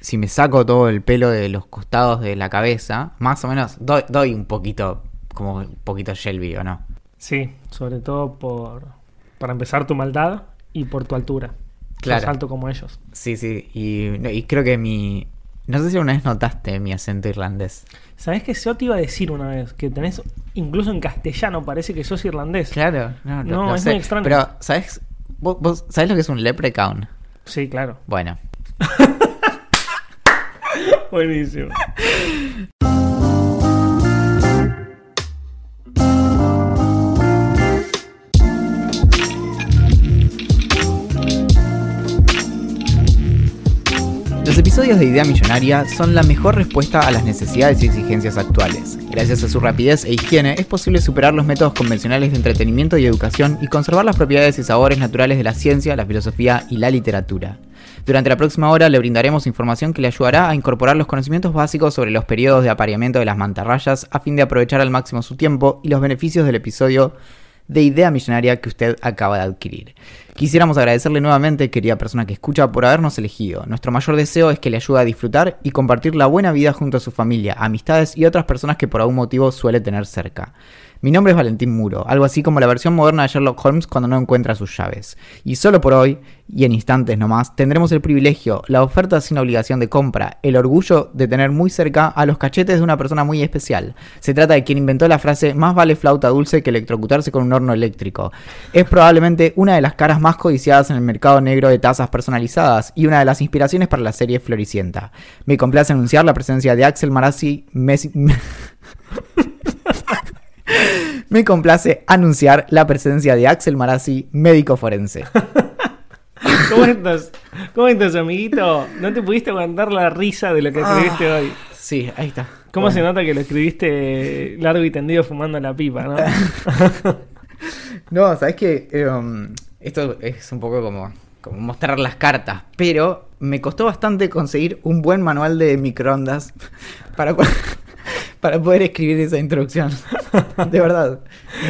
si me saco todo el pelo de los costados de la cabeza, más o menos doy, doy un poquito, como un poquito Shelby, ¿o no? Sí, sobre todo por para empezar tu maldad y por tu altura. Claro. Sos alto como ellos. Sí, sí, y, no, y creo que mi... No sé si una vez notaste mi acento irlandés. ¿Sabés que yo te iba a decir una vez? Que tenés, incluso en castellano, parece que sos irlandés. Claro, no, No, lo es sé. muy extraño. Pero, ¿sabes? ¿Vos, vos sabés lo que es un leprechaun? Sí, claro. Bueno, Buenísimo. Los episodios de Idea Millonaria son la mejor respuesta a las necesidades y exigencias actuales. Gracias a su rapidez e higiene es posible superar los métodos convencionales de entretenimiento y educación y conservar las propiedades y sabores naturales de la ciencia, la filosofía y la literatura. Durante la próxima hora le brindaremos información que le ayudará a incorporar los conocimientos básicos sobre los periodos de apareamiento de las mantarrayas a fin de aprovechar al máximo su tiempo y los beneficios del episodio de idea millonaria que usted acaba de adquirir. Quisiéramos agradecerle nuevamente, querida persona que escucha, por habernos elegido. Nuestro mayor deseo es que le ayude a disfrutar y compartir la buena vida junto a su familia, amistades y otras personas que por algún motivo suele tener cerca. Mi nombre es Valentín Muro, algo así como la versión moderna de Sherlock Holmes cuando no encuentra sus llaves. Y solo por hoy, y en instantes nomás, tendremos el privilegio, la oferta sin obligación de compra, el orgullo de tener muy cerca a los cachetes de una persona muy especial. Se trata de quien inventó la frase más vale flauta dulce que electrocutarse con un horno eléctrico. Es probablemente una de las caras más codiciadas en el mercado negro de tazas personalizadas y una de las inspiraciones para la serie Floricienta. Me complace anunciar la presencia de Axel Marazzi, Messi... Me complace anunciar la presencia de Axel Marazzi, médico forense. ¿Cómo estás? ¿Cómo estás, amiguito? No te pudiste aguantar la risa de lo que escribiste hoy. Sí, ahí está. ¿Cómo Bueno. se nota que lo escribiste largo y tendido fumando la pipa, no? No, sabes que esto es un poco como, como mostrar las cartas, pero me costó bastante conseguir un buen manual de microondas para, para poder escribir esa introducción. De verdad.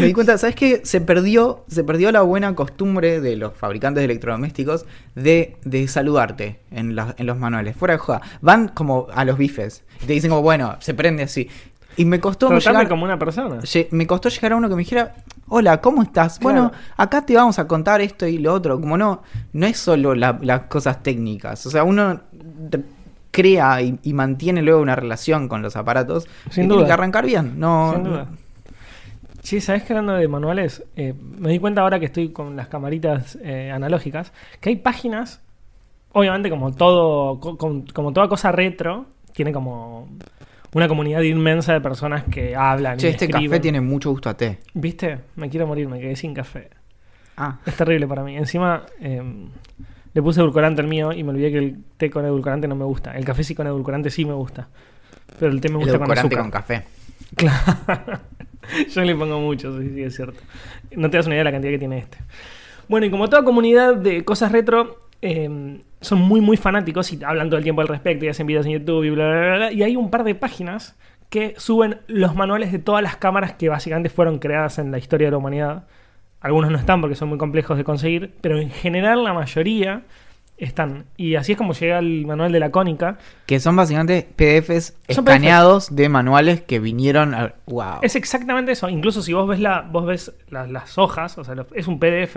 Me di cuenta, ¿sabes qué? Se perdió, se perdió la buena costumbre de los fabricantes de electrodomésticos de, de saludarte en, la- en los manuales. Fuera de joda. Van como a los bifes. Y te dicen como, bueno, se prende así. Y me costó llegar- como una persona. Me costó llegar a uno que me dijera, hola, ¿cómo estás? Bueno, Claro. acá te vamos a contar esto y lo otro. Como no, no es solo la- las cosas técnicas. O sea, uno crea y, y mantiene luego una relación con los aparatos. Sin y duda. Tiene que arrancar bien. No, Sin duda. Sí, ¿sabes que hablando de manuales? Eh, me di cuenta ahora que estoy con las camaritas eh, analógicas, que hay páginas, obviamente como todo, co- com- como toda cosa retro, tiene como una comunidad inmensa de personas que hablan. Che, y este escriben. café tiene mucho gusto a té. ¿Viste? Me quiero morir, me quedé sin café. Ah, Es terrible para mí. Encima eh, le puse edulcorante al mío y me olvidé que el té con edulcorante no me gusta. El café sí con edulcorante sí me gusta. Pero el té me el gusta con edulcorante azúcar. con café. Claro. Yo le pongo mucho, sí, sí, es cierto. No te das una idea de la cantidad que tiene este. Bueno, y como toda comunidad de cosas retro, eh, son muy, muy fanáticos y hablan todo el tiempo al respecto y hacen videos en YouTube y bla, bla, bla, bla. Y hay un par de páginas que suben los manuales de todas las cámaras que básicamente fueron creadas en la historia de la humanidad. Algunos no están porque son muy complejos de conseguir, pero en general la mayoría están. Y así es como llega el manual de la cónica. Que son básicamente PDFs Son escaneados de manuales que vinieron a... ¡Wow! Es exactamente eso. Incluso si vos ves la, vos ves la- las hojas, o sea, es un PDF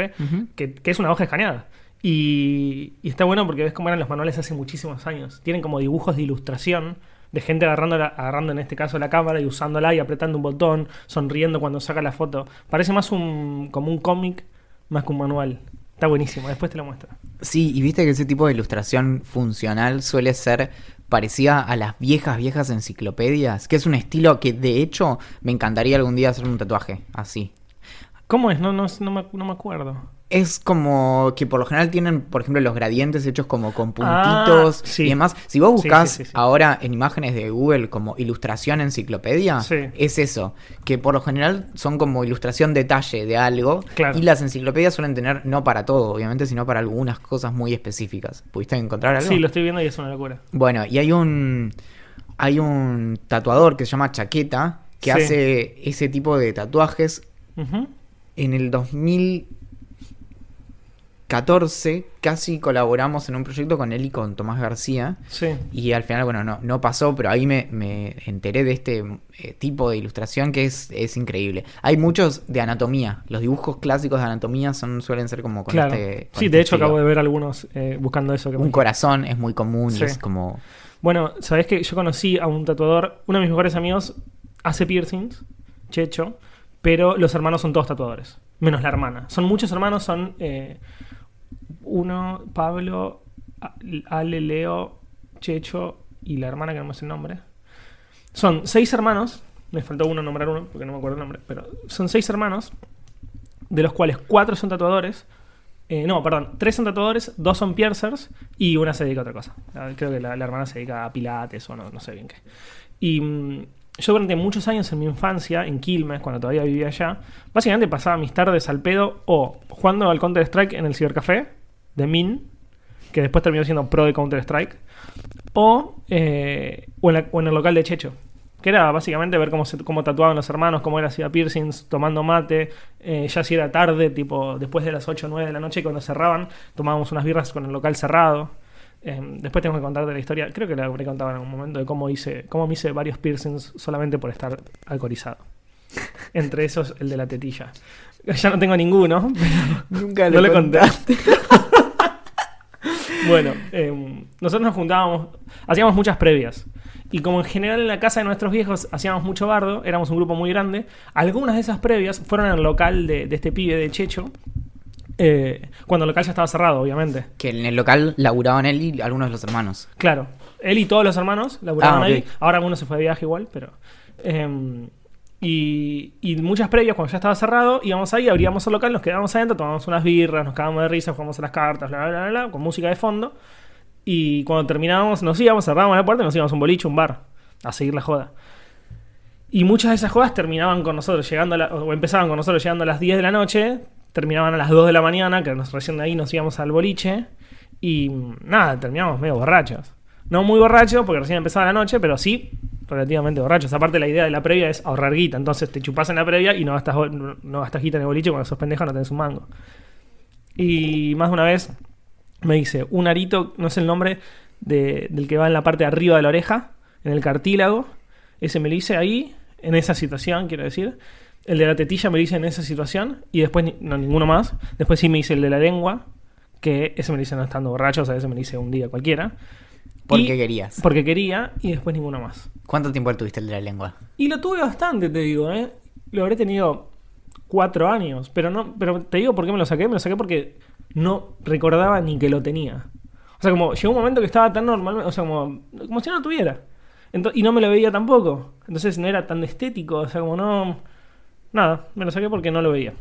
que, que es una hoja escaneada. Y, y está bueno porque ves cómo eran los manuales hace muchísimos años. Tienen como dibujos de ilustración de gente agarrando, la- agarrando en este caso la cámara y usándola y apretando un botón, sonriendo cuando saca la foto. Parece más un como un cómic más que un manual. Está buenísimo, después te lo muestro. Sí, y viste que ese tipo de ilustración funcional suele ser parecida a las viejas, viejas enciclopedias, que es un estilo que de hecho me encantaría algún día hacer un tatuaje así. ¿Cómo es? No, no, no, me, no me acuerdo. Es como que por lo general tienen, por ejemplo, los gradientes hechos como con puntitos Ah, sí. y demás. Si vos Sí, buscás sí, ahora en imágenes de Google como ilustración enciclopedia, es eso. Que por lo general son como ilustración detalle de algo. Claro. Y las enciclopedias suelen tener, no para todo, obviamente, sino para algunas cosas muy específicas. ¿Pudiste encontrar algo? Sí, lo estoy viendo y es una locura. Bueno, y hay un hay un tatuador que se llama Chaqueta que hace ese tipo de tatuajes en el 2014 casi colaboramos en un proyecto con él y con Tomás García Sí. y al final, bueno, no, no pasó, pero ahí me, me enteré de este eh, tipo de ilustración que es, es increíble. Hay muchos de anatomía, los dibujos clásicos de anatomía son suelen ser como con Claro. este... con sí, este de hecho estilo. acabo de ver algunos eh, buscando eso. Que Un corazón es muy común Sí. y es como... Bueno, sabés que yo conocí a un tatuador, uno de mis mejores amigos hace piercings, Checho, pero los hermanos son todos tatuadores, menos la hermana. Son muchos hermanos, son eh, uno, Pablo, Ale, Leo, Checho y la hermana que no me sé el nombre. Son seis hermanos, me faltó uno nombrar uno porque no me acuerdo el nombre, pero son seis hermanos, de los cuales cuatro son tatuadores. Eh, no, perdón, tres son tatuadores, dos son piercers y una se dedica a otra cosa. Ah, Creo que la, la hermana se dedica a pilates o no, no sé bien qué. Y mm, yo durante muchos años en mi infancia, en Quilmes, cuando todavía vivía allá, básicamente pasaba mis tardes al pedo o jugando al Counter-Strike en el cibercafé de Min, que después terminó siendo pro de Counter-Strike, o, eh, o, en la- o en el local de Checho. Que era básicamente ver cómo, se, cómo tatuaban los hermanos, cómo era hacía piercings, tomando mate. eh, ya si era tarde, tipo después de las 8 o 9 de la noche, cuando cerraban, tomábamos unas birras con el local cerrado. Eh, después tengo que contarte la historia, creo que la habré contado en algún momento, de cómo hice, cómo me hice varios piercings solamente por estar alcoholizado. Entre esos, el de la tetilla. Ya no tengo ninguno, Nunca no le conté. bueno, eh, nosotros nos juntábamos, hacíamos muchas previas. Y como en general en la casa de nuestros viejos hacíamos mucho bardo, éramos un grupo muy grande, algunas de esas previas fueron al local de, de este pibe de Checho, eh, cuando el local ya estaba cerrado, obviamente. Que en el local laburaban él y algunos de los hermanos. Claro, él y todos los hermanos laburaban Ah, ahí. Ahora uno se fue de viaje igual, pero. eh, y, muchas previas, cuando ya estaba cerrado, íbamos ahí, abríamos el local, nos quedábamos adentro, tomábamos unas birras, nos cagábamos de risa, jugamos a las cartas, bla, bla, bla, bla, con música de fondo. Y cuando terminábamos, nos íbamos, cerrábamos la puerta y nos íbamos a un boliche, un bar, a seguir la joda. Y muchas de esas jodas terminaban con nosotros llegando a la- o empezaban con nosotros llegando a las 10 de la noche, terminaban a las 2 de la mañana, que nos, recién de ahí nos íbamos al boliche, y nada, terminamos medio borrachos. No muy borrachos, porque recién empezaba la noche, pero sí relativamente borrachos. Aparte, la idea de la previa es ahorrar guita, entonces te chupás en la previa y no gastas, no gastas guita en el boliche cuando sos pendejo no tenés un mango. Y más de una vez me dice, un arito, no sé el nombre, de- del que va en la parte de arriba de la oreja, en el cartílago. Ese me lo hice ahí, en esa situación, quiero decir. El de la tetilla me lo hice en esa situación. Y después, no, ninguno más. Después sí me hice el de la lengua, que ese me lo hice no estando borracho, o sea, ese me lo hice un día cualquiera. Porque Y- querías. Porque quería, y después ninguno más. ¿Cuánto tiempo tuviste el de la lengua? Y lo tuve bastante, te digo, ¿eh? Lo habré tenido cuatro años. Pero no, pero te digo por qué me lo saqué. Me lo saqué porque no recordaba ni que lo tenía. O sea, como llegó un momento que estaba tan normal, o sea, como, como si no lo tuviera. Y no me lo veía tampoco. Entonces no era tan estético, o sea, como no. Nada, me lo saqué porque no lo veía.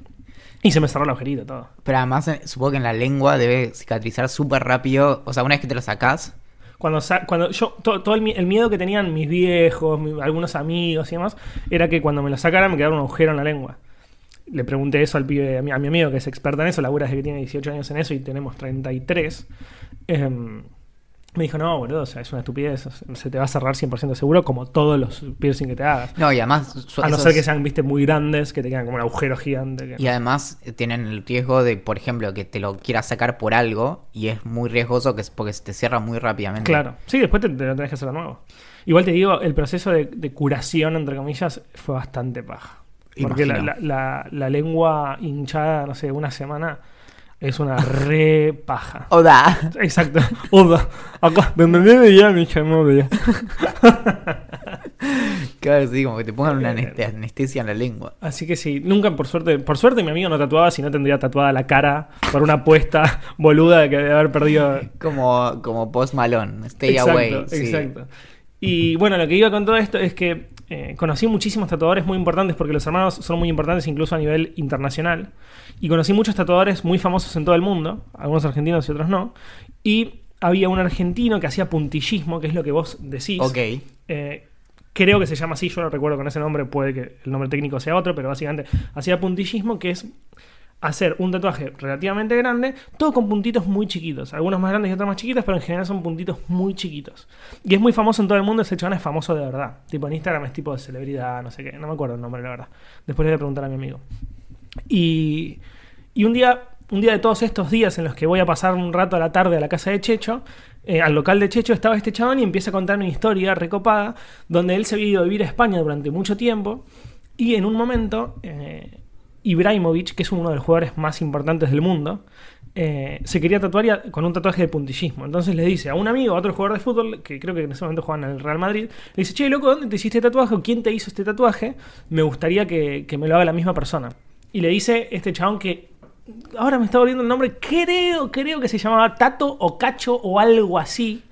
Y se me cerró el agujerito todo. Pero además, eh, supongo que en la lengua debe cicatrizar súper rápido. O sea, una vez que te lo sacás, Cuando, cuando yo, to- todo, el, mi- el miedo que tenían mis viejos, algunos amigos y demás, era que cuando me lo sacaran me quedara un agujero en la lengua. Le pregunté eso al pibe, a mi, amigo que es experto en eso, labura desde que tiene 18 años en eso y tenemos 33. Em, me dijo, no, boludo, o sea, es una estupidez, se te va a cerrar 100% seguro como todos los piercing que te hagas. No, y además. su- A no esos- ser que sean, viste, muy grandes, que te quedan como un agujero gigante. que- Y además eh, tienen el riesgo de, por ejemplo, que te lo quieras sacar por algo y es muy riesgoso que es porque se te cierra muy rápidamente. Claro. Sí, después te, te lo tenés que hacer de nuevo. Igual te digo, el proceso de, de curación, entre comillas, fue bastante paja. Porque la, Imagino. la- la- la lengua hinchada, no sé, una semana, es una re paja. Oda. Exacto. Oda. Acá, de de ya, mi ya. Claro, sí, como que te pongan una Eh, aneste- anestesia en la lengua. Así que sí, nunca por suerte, por suerte mi amigo no tatuaba, si no tendría tatuada la cara por una apuesta boluda de que debe haber perdido Como, como post malón. Stay exacto, away. sí. Exacto. Y bueno, lo que iba con todo esto es que eh, conocí muchísimos tatuadores muy importantes porque los hermanos son muy importantes incluso a nivel internacional. Y conocí muchos tatuadores muy famosos en todo el mundo, algunos argentinos y otros no. Y había un argentino que hacía puntillismo, que es lo que vos decís. Ok. Eh, creo que se llama así, yo lo recuerdo con ese nombre, puede que el nombre técnico sea otro, pero básicamente hacía puntillismo, que es hacer un tatuaje relativamente grande, todo con puntitos muy chiquitos, algunos más grandes y otros más chiquitos, pero en general son puntitos muy chiquitos. Y es muy famoso en todo el mundo, ese chabón es famoso de verdad. Tipo en Instagram es tipo de celebridad, no sé qué, no me acuerdo el nombre, la verdad. Después le voy a preguntar a mi amigo. Y, y un día, un día de todos estos días en los que voy a pasar un rato a la tarde a la casa de Checho, eh, al local de Checho estaba este chabón y empieza a contarme una historia recopada donde él se había ido a vivir a España durante mucho tiempo y en un momento eh, Ibrahimovic, que es uno de los jugadores más importantes del mundo, eh, se quería tatuar con un tatuaje de puntillismo. Entonces le dice a un amigo, a otro jugador de fútbol, que creo que en ese momento juegan en el Real Madrid, le dice, che, loco, ¿dónde te hiciste tatuaje? ¿O quién te hizo este tatuaje? Me gustaría que, que me lo haga la misma persona. Y le dice este chabón que ahora me está volviendo el nombre, creo, creo que se llamaba Tato o Cacho o algo así.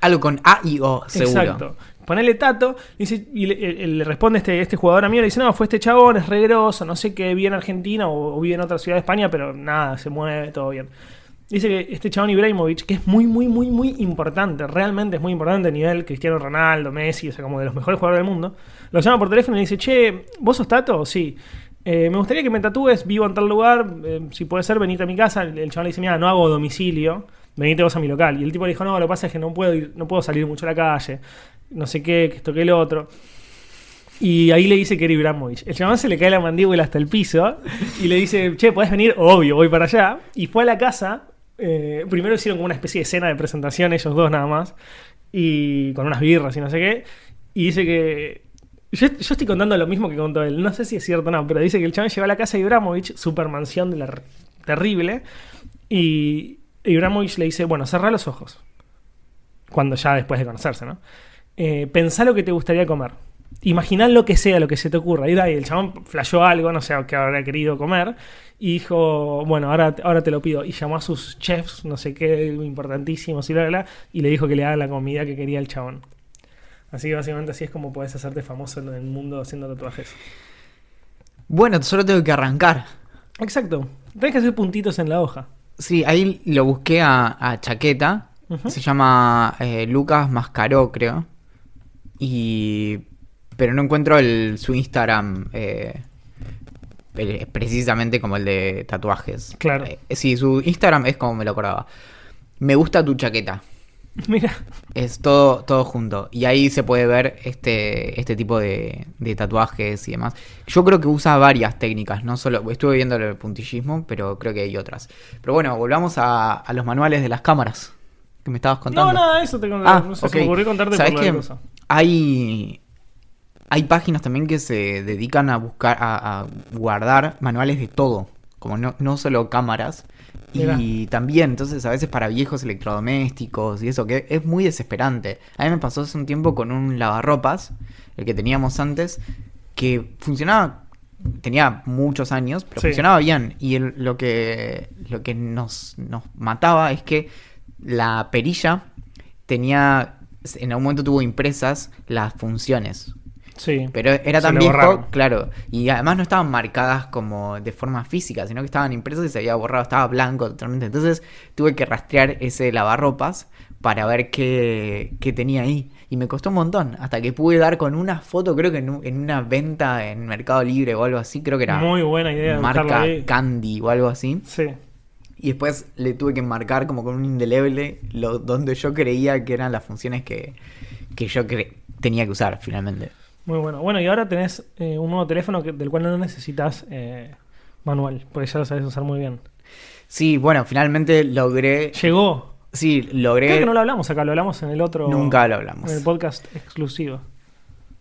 Algo con A y O, seguro. Exacto. Ponele Tato y, le, eh, le responde este, este jugador amigo, le dice, no, fue este chabón, es re grosso, no sé qué, vive en Argentina o, o vive en otra ciudad de España, pero nada, se mueve, todo bien. Dice que este chabón Ibrahimovic, que es muy, muy, muy, muy importante, realmente es muy importante a nivel Cristiano Ronaldo, Messi, o sea, como de los mejores jugadores del mundo, lo llama por teléfono y le dice, che, ¿vos sos Tato? Sí. "Eh, me gustaría que me tatúes, vivo en tal lugar, eh, si puede ser, venite a mi casa. El, el chabón le dice, mira, no hago domicilio, venite vos a mi local. Y el tipo le dijo, no, lo que pasa es que no puedo, ir- no puedo salir mucho a la calle, no sé qué, que esto que el otro. Y ahí le dice que era Ibrahimovic. El chabón se le cae la mandíbula hasta el piso y le dice, che, ¿podés venir? Obvio, voy para allá. Y fue a la casa. eh, primero hicieron como una especie de escena de presentación, ellos dos nada más. Y con unas birras y no sé qué. Y dice que. Yo, yo estoy contando lo mismo que contó él. No sé si es cierto o no, pero dice que el chabón llegó a la casa de Ibrahimovic, super mansión de la terrible. Y Ibrahimovic le dice, bueno, cerrá los ojos. Cuando ya después de conocerse, ¿no? Eh, pensá lo que te gustaría comer. Imaginá lo que sea, lo que se te ocurra. Y el chabón flashó algo, no sé qué habrá querido comer. Y dijo, bueno, ahora, ahora te lo pido. Y llamó a sus chefs, no sé qué, importantísimos y bla, bla, bla. Y le dijo que le haga la comida que quería el chabón. Así que básicamente así es como puedes hacerte famoso en el mundo haciendo tatuajes. Bueno, solo tengo que arrancar. Exacto. Tienes que hacer puntitos en la hoja. Sí, ahí lo busqué a, a Chaqueta. Se llama eh, Lucas Mascaró, creo. Y. Pero no encuentro el, su Instagram eh, precisamente como el de tatuajes. Claro. Eh, sí, su Instagram es como me lo acordaba. Me gusta tu chaqueta. Mira, Es todo, todo junto. Y ahí se puede ver este, este tipo de, de tatuajes y demás. Yo creo que usa varias técnicas, no solo. Estuve viendo el puntillismo, pero creo que hay otras. Pero bueno, volvamos a, a los manuales de las cámaras que me estabas contando. no, nada, eso te conté. Ah, no sé, ok. se me ocurrió contarte ¿Sabés por la qué? cosa. Hay, hay páginas también que se dedican a buscar, a, a guardar manuales de todo. Como no, no solo cámaras. Y también, entonces, a veces para viejos electrodomésticos y eso, que es muy desesperante. A mí me pasó hace un tiempo con un lavarropas, el que teníamos antes, que funcionaba, tenía muchos años, pero Sí. funcionaba bien. Y el- lo que, lo que nos, nos mataba es que la perilla tenía, en algún momento tuvo impresas las funciones. Sí. Pero era tan viejo, borraron. claro. Y además no estaban marcadas como de forma física, sino que estaban impresas y se había borrado, estaba blanco totalmente. Entonces tuve que rastrear ese lavarropas para ver qué, qué tenía ahí. Y me costó un montón, hasta que pude dar con una foto, creo que en, en una venta en Mercado Libre o algo así, creo que era Muy buena idea. marca ahí. Candy o algo así. Sí. Y después le tuve que marcar como con un indeleble lo, donde yo creía que eran las funciones que, que yo tenía que usar finalmente. Muy bueno. Bueno, y ahora tenés eh, un nuevo teléfono que- del cual no necesitas eh, manual, porque ya lo sabes usar muy bien. Sí, bueno, finalmente logré. Llegó. Sí, logré. Creo que no lo hablamos acá, lo hablamos en el otro. Nunca lo hablamos. En el podcast exclusivo.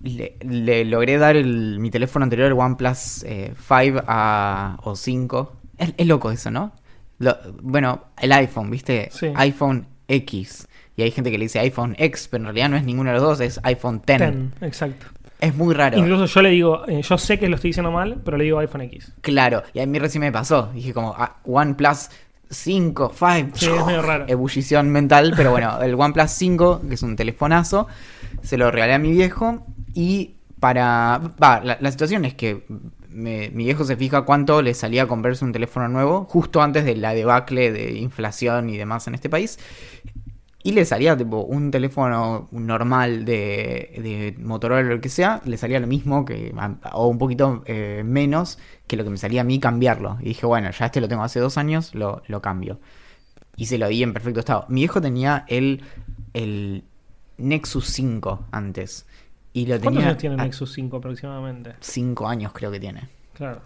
Le, le logré dar el- mi teléfono anterior, el OnePlus eh, 5 a, o 5. Es, es loco eso, ¿no? Lo- bueno, el iPhone, ¿viste? Sí. iPhone X. Y hay gente que le dice iPhone X, pero en realidad no es ninguno de los dos, es iPhone X. Exacto. Es muy raro. Incluso yo le digo, eh, yo sé que lo estoy diciendo mal, pero le digo iPhone X. Claro, y a mí recién me pasó. Dije como ah, OnePlus 5, 5. Sí, es medio raro. Ebullición mental, pero bueno, el OnePlus 5, que es un telefonazo, se lo regalé a mi viejo y para... Va, la, la situación es que mi viejo se fija cuánto le salía a comprarse un teléfono nuevo, justo antes de la debacle de inflación y demás en este país. Y le salía tipo un teléfono normal de, de Motorola o lo que sea, le salía lo mismo o un poquito eh, menos que lo que me salía a mí cambiarlo. Y dije, bueno, ya este lo tengo hace dos años, lo, lo cambio. Y se lo di en perfecto estado. Mi viejo tenía el, el Nexus 5 antes. Y lo ¿Cuántos tenía años tiene a- Nexus 5 aproximadamente? cinco años creo que tiene. Claro.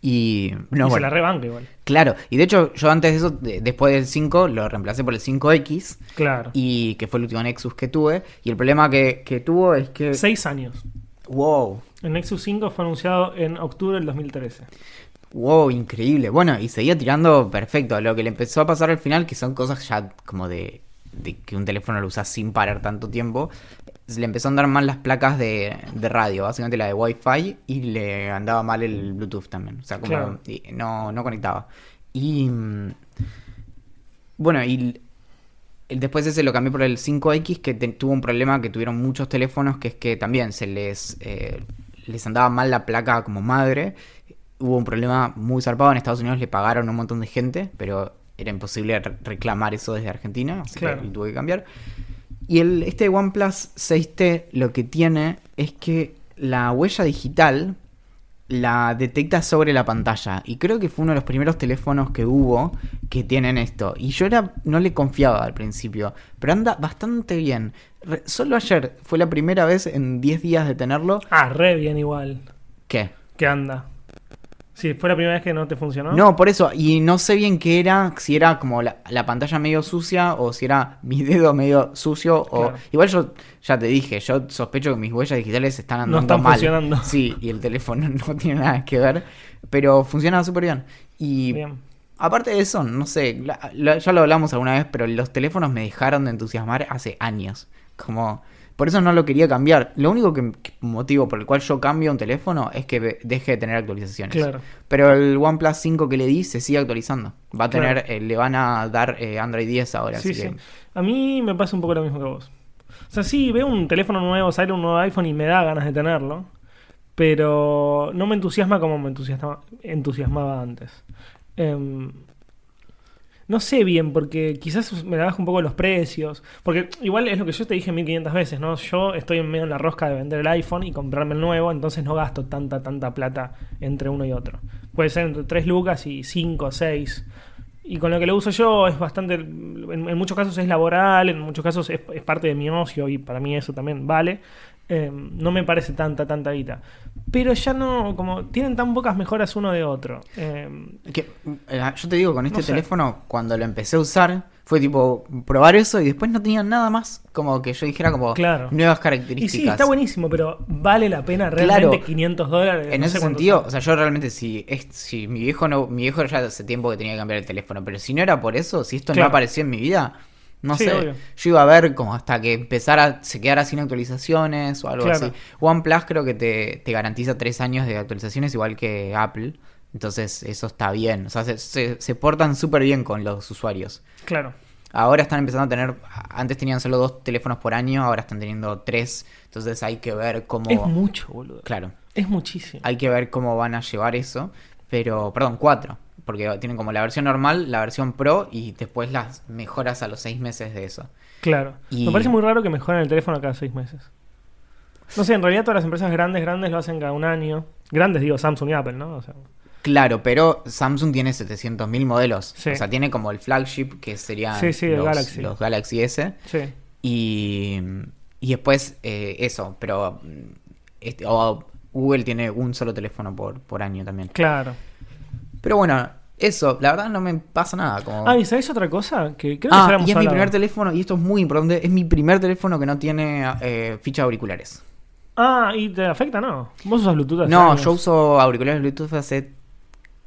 Y no, y se la rebanca igual. claro, y de hecho yo antes de eso, de- después del 5, lo reemplacé por el 5X, Claro. y que fue el último Nexus que tuve, y el problema que, que tuvo es que... Seis años. Wow, El Nexus 5 fue anunciado en octubre del 2013. wow, increíble. Bueno, y seguía tirando perfecto. Lo que le empezó a pasar al final, que son cosas ya como de, de que un teléfono lo usas sin parar tanto tiempo, le empezó a andar mal las placas de, de radio, básicamente la de Wi-Fi, y le andaba mal el Bluetooth también. O sea, como Claro. no, no conectaba. Y mm, bueno, y después ese lo cambié por el 5X, que te- tuvo un problema que tuvieron muchos teléfonos, que es que también se les, eh, les andaba mal la placa como madre. Hubo un problema muy zarpado. En Estados Unidos le pagaron a un montón de gente, pero era imposible re- reclamar eso desde Argentina, así Claro. que tuve que cambiar. Y el, este OnePlus 6T lo que tiene es que la huella digital la detecta sobre la pantalla. Y creo que fue uno de los primeros teléfonos que hubo que tienen esto. Y yo era, no le confiaba al principio, pero anda bastante bien. Re- solo ayer fue la primera vez en 10 días de tenerlo. Ah, re bien igual. ¿Qué? ¿Qué anda? Sí, fue la primera vez que no te funcionó. No, por eso. Y no sé bien qué era, si era como la, la pantalla medio sucia o si era mi dedo medio sucio. O... Igual yo ya te dije, yo sospecho que mis huellas digitales están andando No están mal. funcionando. Sí, y el teléfono no tiene nada que ver. Pero funciona súper bien. Y Bien. aparte de eso, no sé, la- la- ya lo hablamos alguna vez, pero los teléfonos me dejaron de entusiasmar hace años. Como... Por eso no lo quería cambiar. Lo único que, motivo por el cual yo cambio un teléfono es que deje de tener actualizaciones. Claro. Pero el OnePlus 5 que le di se sigue actualizando. Va a tener, Claro. eh, le van a dar eh, Android 10 ahora. Sí, así sí. que- A mí me pasa un poco lo mismo que vos. O sea, sí, veo un teléfono nuevo, sale un nuevo iPhone y me da ganas de tenerlo. Pero no me entusiasma como me entusiasma- entusiasmaba antes. Em, no sé bien, porque quizás me la bajo un poco los precios. Porque igual es lo que yo te dije 1500 veces, ¿no? Yo estoy en medio en la rosca de vender el iPhone y comprarme el nuevo, entonces no gasto tanta, tanta plata entre uno y otro. Puede ser entre 3 lucas y 5, 6. Y con lo que lo uso yo es bastante, en, muchos casos es laboral, en muchos casos es, es parte de mi ocio y para mí eso también vale. Eh, no me parece tanta, tanta guita. Pero ya no, como tienen tan pocas mejoras uno de otro. Eh, que, eh, yo te digo, con este No sé. teléfono, cuando lo empecé a usar, fue tipo probar eso y después no tenía nada más. Como que yo dijera como Claro. nuevas y características. sí, está buenísimo, pero vale la pena realmente Claro. 500 dólares. En no ese sentido, o sea, yo realmente si, es, si mi viejo no, mi viejo ya hace tiempo que tenía que cambiar el teléfono, pero si no era por eso, si esto Claro. no apareció en mi vida, no Sí, sé, obvio. yo iba a ver como hasta que empezara, se quedara sin actualizaciones o algo Claro. así. OnePlus creo que te, te garantiza tres años de actualizaciones igual que Apple, entonces eso está bien, o sea, se, se, se portan súper bien con los usuarios. Claro. Ahora están empezando a tener, antes tenían solo dos teléfonos por año, ahora están teniendo tres, entonces hay que ver cómo... Es mucho, boludo. Claro. Es muchísimo. Hay que ver cómo van a llevar eso. Pero, perdón, cuatro. Porque tienen como la versión normal, la versión pro y después las mejoras a los seis meses de eso. Claro. Y- Me parece muy raro que mejoren el teléfono cada seis meses. No sé, en realidad todas las empresas grandes, grandes lo hacen cada un año. Grandes, digo, Samsung y Apple, ¿no? O sea, Claro, pero Samsung tiene 700.000 modelos. Sí. O sea, tiene como el flagship que serían Sí, sí, el los, Galaxy. los Galaxy S. sí. Y, y después eh, eso. Pero este, o Google tiene un solo teléfono por, por año también. Claro. Pero bueno, eso. La verdad no me pasa nada. Como... Ah, ¿y sabes otra cosa? Que creo que Ah, y es mi primer teléfono, y esto es muy importante, es mi primer teléfono que no tiene eh, ficha de auriculares. Ah, ¿y te afecta? No. Vos usas Bluetooth hace No, años. yo uso auriculares Bluetooth hace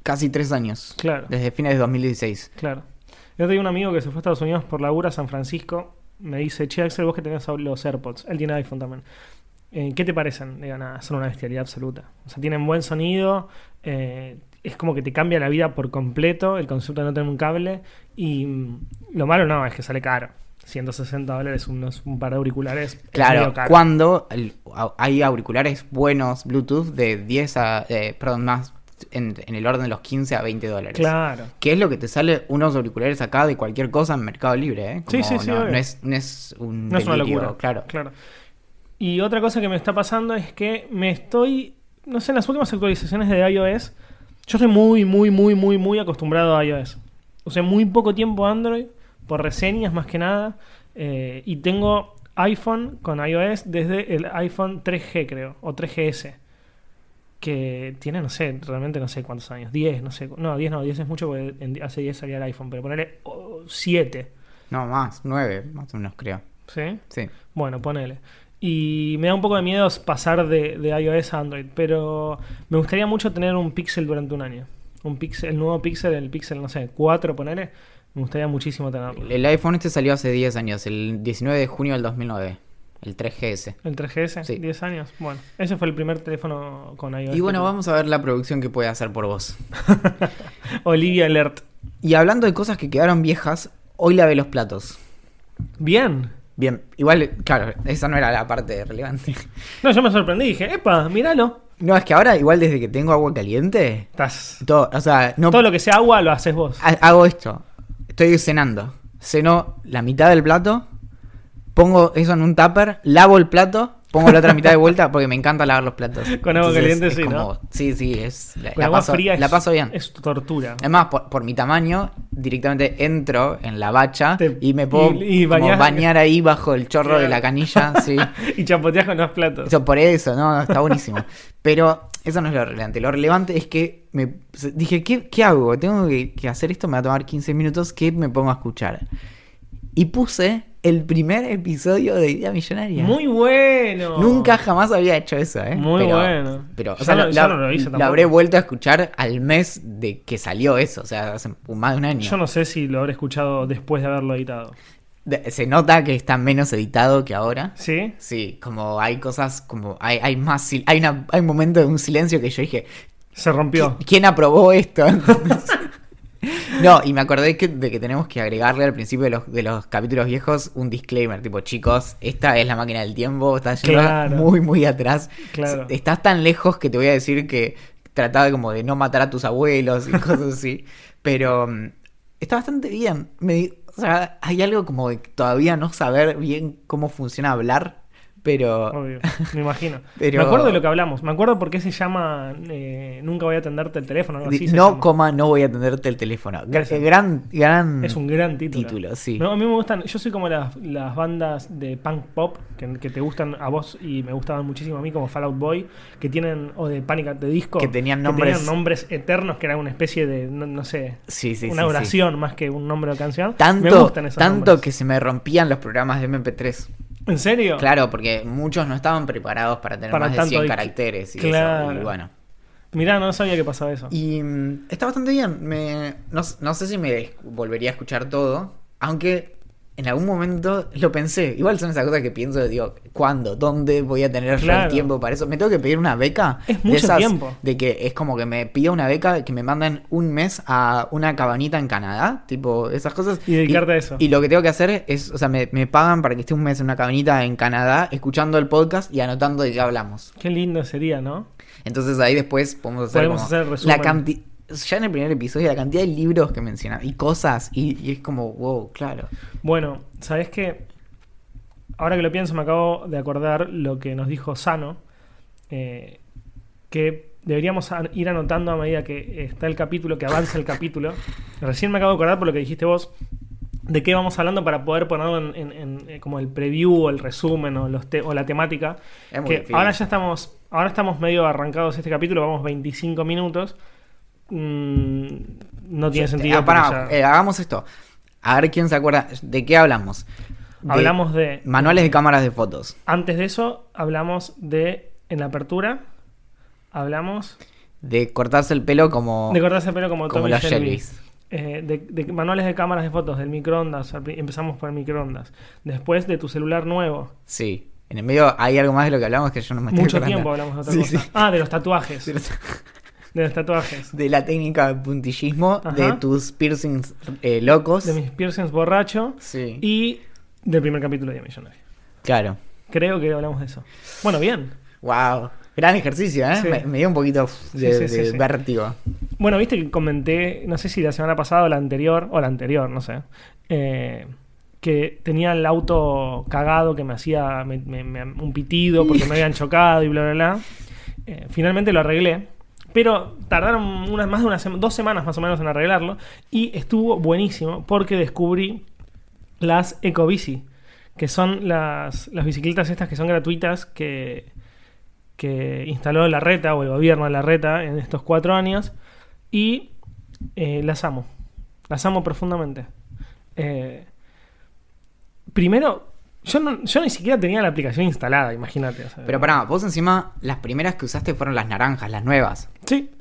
casi tres años. Claro. Desde fines de 2016. Claro. Yo tengo un amigo que se fue a Estados Unidos por laburo a San Francisco. Me dice, che, Axel, vos que tenés los AirPods. Él tiene iPhone también. Eh, ¿Qué te parecen? Digo, nada, son una bestialidad absoluta. O sea, tienen buen sonido. eh, es como que te cambia la vida por completo el concepto de no tener un cable. Y mm, lo malo no, es que sale caro. 160 dólares unos, un par de auriculares. es Claro, caro. cuando el- hay auriculares buenos Bluetooth de 10 a, eh, perdón, más en, en el orden de los 15 a 20 dólares. Claro. Que es lo que te sale unos auriculares acá de cualquier cosa en Mercado Libre, ¿eh? Sí, Como sí, sí, No, es, no es un No es una locura. claro. claro. Y otra cosa que me está pasando es que me estoy. No sé, en las últimas actualizaciones de iOS. Yo estoy muy, muy, muy, muy, muy acostumbrado a iOS. Usé muy poco tiempo Android, por reseñas más que nada. eh, y tengo iPhone con iOS desde el iPhone 3G, creo, o 3GS. Que tiene, no sé, realmente no sé cuántos años. 10, no sé. No, 10 no, 10 es mucho porque en- hace 10 salía el iPhone. Pero ponerle 7. No, más, 9, más o menos creo. ¿Sí? Sí. Bueno, ponele. Y me da un poco de miedo pasar de, de iOS a Android, pero me gustaría mucho tener un Pixel durante un año. Un Pixel, el nuevo Pixel, el Pixel, no sé, 4, ponele. Me gustaría muchísimo tenerlo. El iPhone este salió hace 10 años, el 19 de junio del 2009. El 3GS. ¿El 3GS? Sí. 10 años. Bueno, ese fue el primer teléfono con iOS. Y bueno, vamos a ver la producción que puede hacer por vos. Olivia Alert. Y hablando de cosas que quedaron viejas, hoy lavé los platos. Bien. Bien, igual, claro, esa no era la parte relevante. No, yo me sorprendí. Dije, epa, míralo. No, es que ahora, igual desde que tengo agua caliente, Estás... todo, o sea, no Todo lo que sea agua lo haces vos. ha- hago esto. Estoy cenando. Ceno la mitad del plato, pongo eso en un tupper, lavo el plato, pongo la otra mitad de vuelta porque me encanta lavar los platos. Con agua caliente, es sí, como- ¿no? Sí, sí, es la, Con la agua paso, fría la es, paso bien. es tortura. Además, por, por mi tamaño, directamente entro en la bacha Te- y me puedo y- y como bañar- ahí bajo el chorro de la canilla, sí. y chapoteas con los platos. Eso, por eso, no, no, está buenísimo. Pero eso no es lo relevante. Lo relevante es que me dije, ¿qué, qué hago? Tengo que, que hacer esto, me va a tomar 15 minutos, ¿qué me pongo a escuchar? Y puse el primer episodio de Idea Millonaria. Muy bueno. Nunca jamás había hecho eso, ¿eh? Muy pero, bueno. Pero, o sea, no- lo, yo la- no lo hice lo habré vuelto a escuchar al mes de que salió eso, o sea, hace más de un año. Yo no sé si lo habré escuchado después de haberlo editado. De- Se nota que está menos editado que ahora. ¿Sí? Sí, como hay cosas, como hay, hay más, hay, una, hay un momento de un silencio que yo dije, Se rompió. ¿Qui- ¿Quién aprobó esto? no, y me acordé que, de que tenemos que agregarle al principio de los, de los capítulos viejos un disclaimer, tipo, chicos, esta es la máquina del tiempo, estás yendo Claro. muy, muy atrás. Claro. Estás tan lejos que te voy a decir que trataba como de no matar a tus abuelos y cosas así. Pero mm, está bastante bien. Me o sea, hay algo como de todavía no saber bien cómo funciona hablar, pero... Obvio, me imagino. Pero- Me acuerdo de lo que hablamos. Me acuerdo por qué se llama eh, Nunca voy a atenderte el teléfono. algo así se no, coma, no voy a atenderte el teléfono. Gran, gran... Es un gran título. título, sí. No, a mí me gustan. Yo soy como las, las bandas de punk pop que, que te gustan a vos y me gustaban muchísimo a mí, como Fallout Boy, que tienen. o de Panic! the Disco. Que tenían nombres- tenían nombres eternos que eran una especie de. No, no sé. Sí, sí, una oración más que un nombre de canción. me Tanto, gustan esos tanto nombres. que se me rompían los programas de MP3. ¿En serio? Claro, porque muchos no estaban preparados para tener Para más de tanto 100 dic- caracteres y Claro. eso. Y bueno. Mirá, no sabía que pasaba eso. Y mm, está bastante bien. Me, no, no sé si me volvería a escuchar todo. Aunque en algún momento lo pensé. Igual son esas cosas que pienso, digo, ¿cuándo? ¿Dónde voy a tener Claro. el tiempo para eso? ¿Me tengo que pedir una beca? Es De mucho esas tiempo. De que es como que me pida una beca, que me manden un mes a una cabanita en Canadá. Tipo, esas cosas. Y dedicarte a eso. Y lo que tengo que hacer es, o sea, me, me pagan para que esté un mes en una cabanita en Canadá, escuchando el podcast y anotando de qué hablamos. Qué lindo sería, ¿no? Entonces ahí después podemos hacer, Podemos hacer la cantidad. Ya en el primer episodio, la cantidad de libros que mencionan y cosas, y, y es como, wow, claro. Bueno, ¿sabes qué? Ahora que lo pienso, me acabo de acordar lo que nos dijo Sano, eh, que deberíamos ir anotando a medida que está el capítulo, que avanza el capítulo. Recién me acabo de acordar por lo que dijiste vos, de qué vamos hablando para poder ponerlo en, en- en, eh, como el preview o el resumen o, los te- o la temática. Es Que ahora ya estamos, ahora estamos medio arrancados este capítulo, vamos 25 minutos. Mm, no tiene sentido. Ah, ya- eh, hagamos esto. A ver quién se acuerda. ¿De qué hablamos? De hablamos de Manuales de cámaras de fotos. Antes de eso, hablamos de, en la apertura, hablamos De cortarse el pelo como, de cortarse el pelo como, como Tommy los. Shelbys. Eh, de, de manuales de cámaras de fotos, del microondas. Empezamos por el microondas. Después de tu celular nuevo. Sí. En el medio hay algo más de lo que hablamos que yo no me estoy Mucho acordando. tiempo hablamos de otra Sí, cosa. sí. Ah, de los tatuajes. De los tatuajes. De la técnica de puntillismo, Ajá. de tus piercings eh, locos. De mis piercings borracho. Sí. Y del primer capítulo de Millonario. Claro. Creo que hablamos de eso. Bueno, bien. Wow. Gran ejercicio, ¿eh? Sí. Me, me dio un poquito de, Sí, de vértigo. Bueno, viste que comenté, no sé si la semana pasada o la anterior, o la anterior, no sé, eh, que tenía el auto cagado que me hacía me- me- me- un pitido porque me habían chocado y bla, bla, bla. Eh, finalmente lo arreglé, pero tardaron unas, más de unas dos semanas más o menos en arreglarlo y estuvo buenísimo porque descubrí las Ecobici, que son las, las bicicletas estas que son gratuitas que, que instaló la reta o el gobierno de la reta en estos cuatro años y eh, las amo. Las amo profundamente. Eh, primero, yo, no- yo ni siquiera tenía la aplicación instalada, imagínate. o sea, Pero pará, vos encima, las primeras que usaste fueron las naranjas, las nuevas. Sí,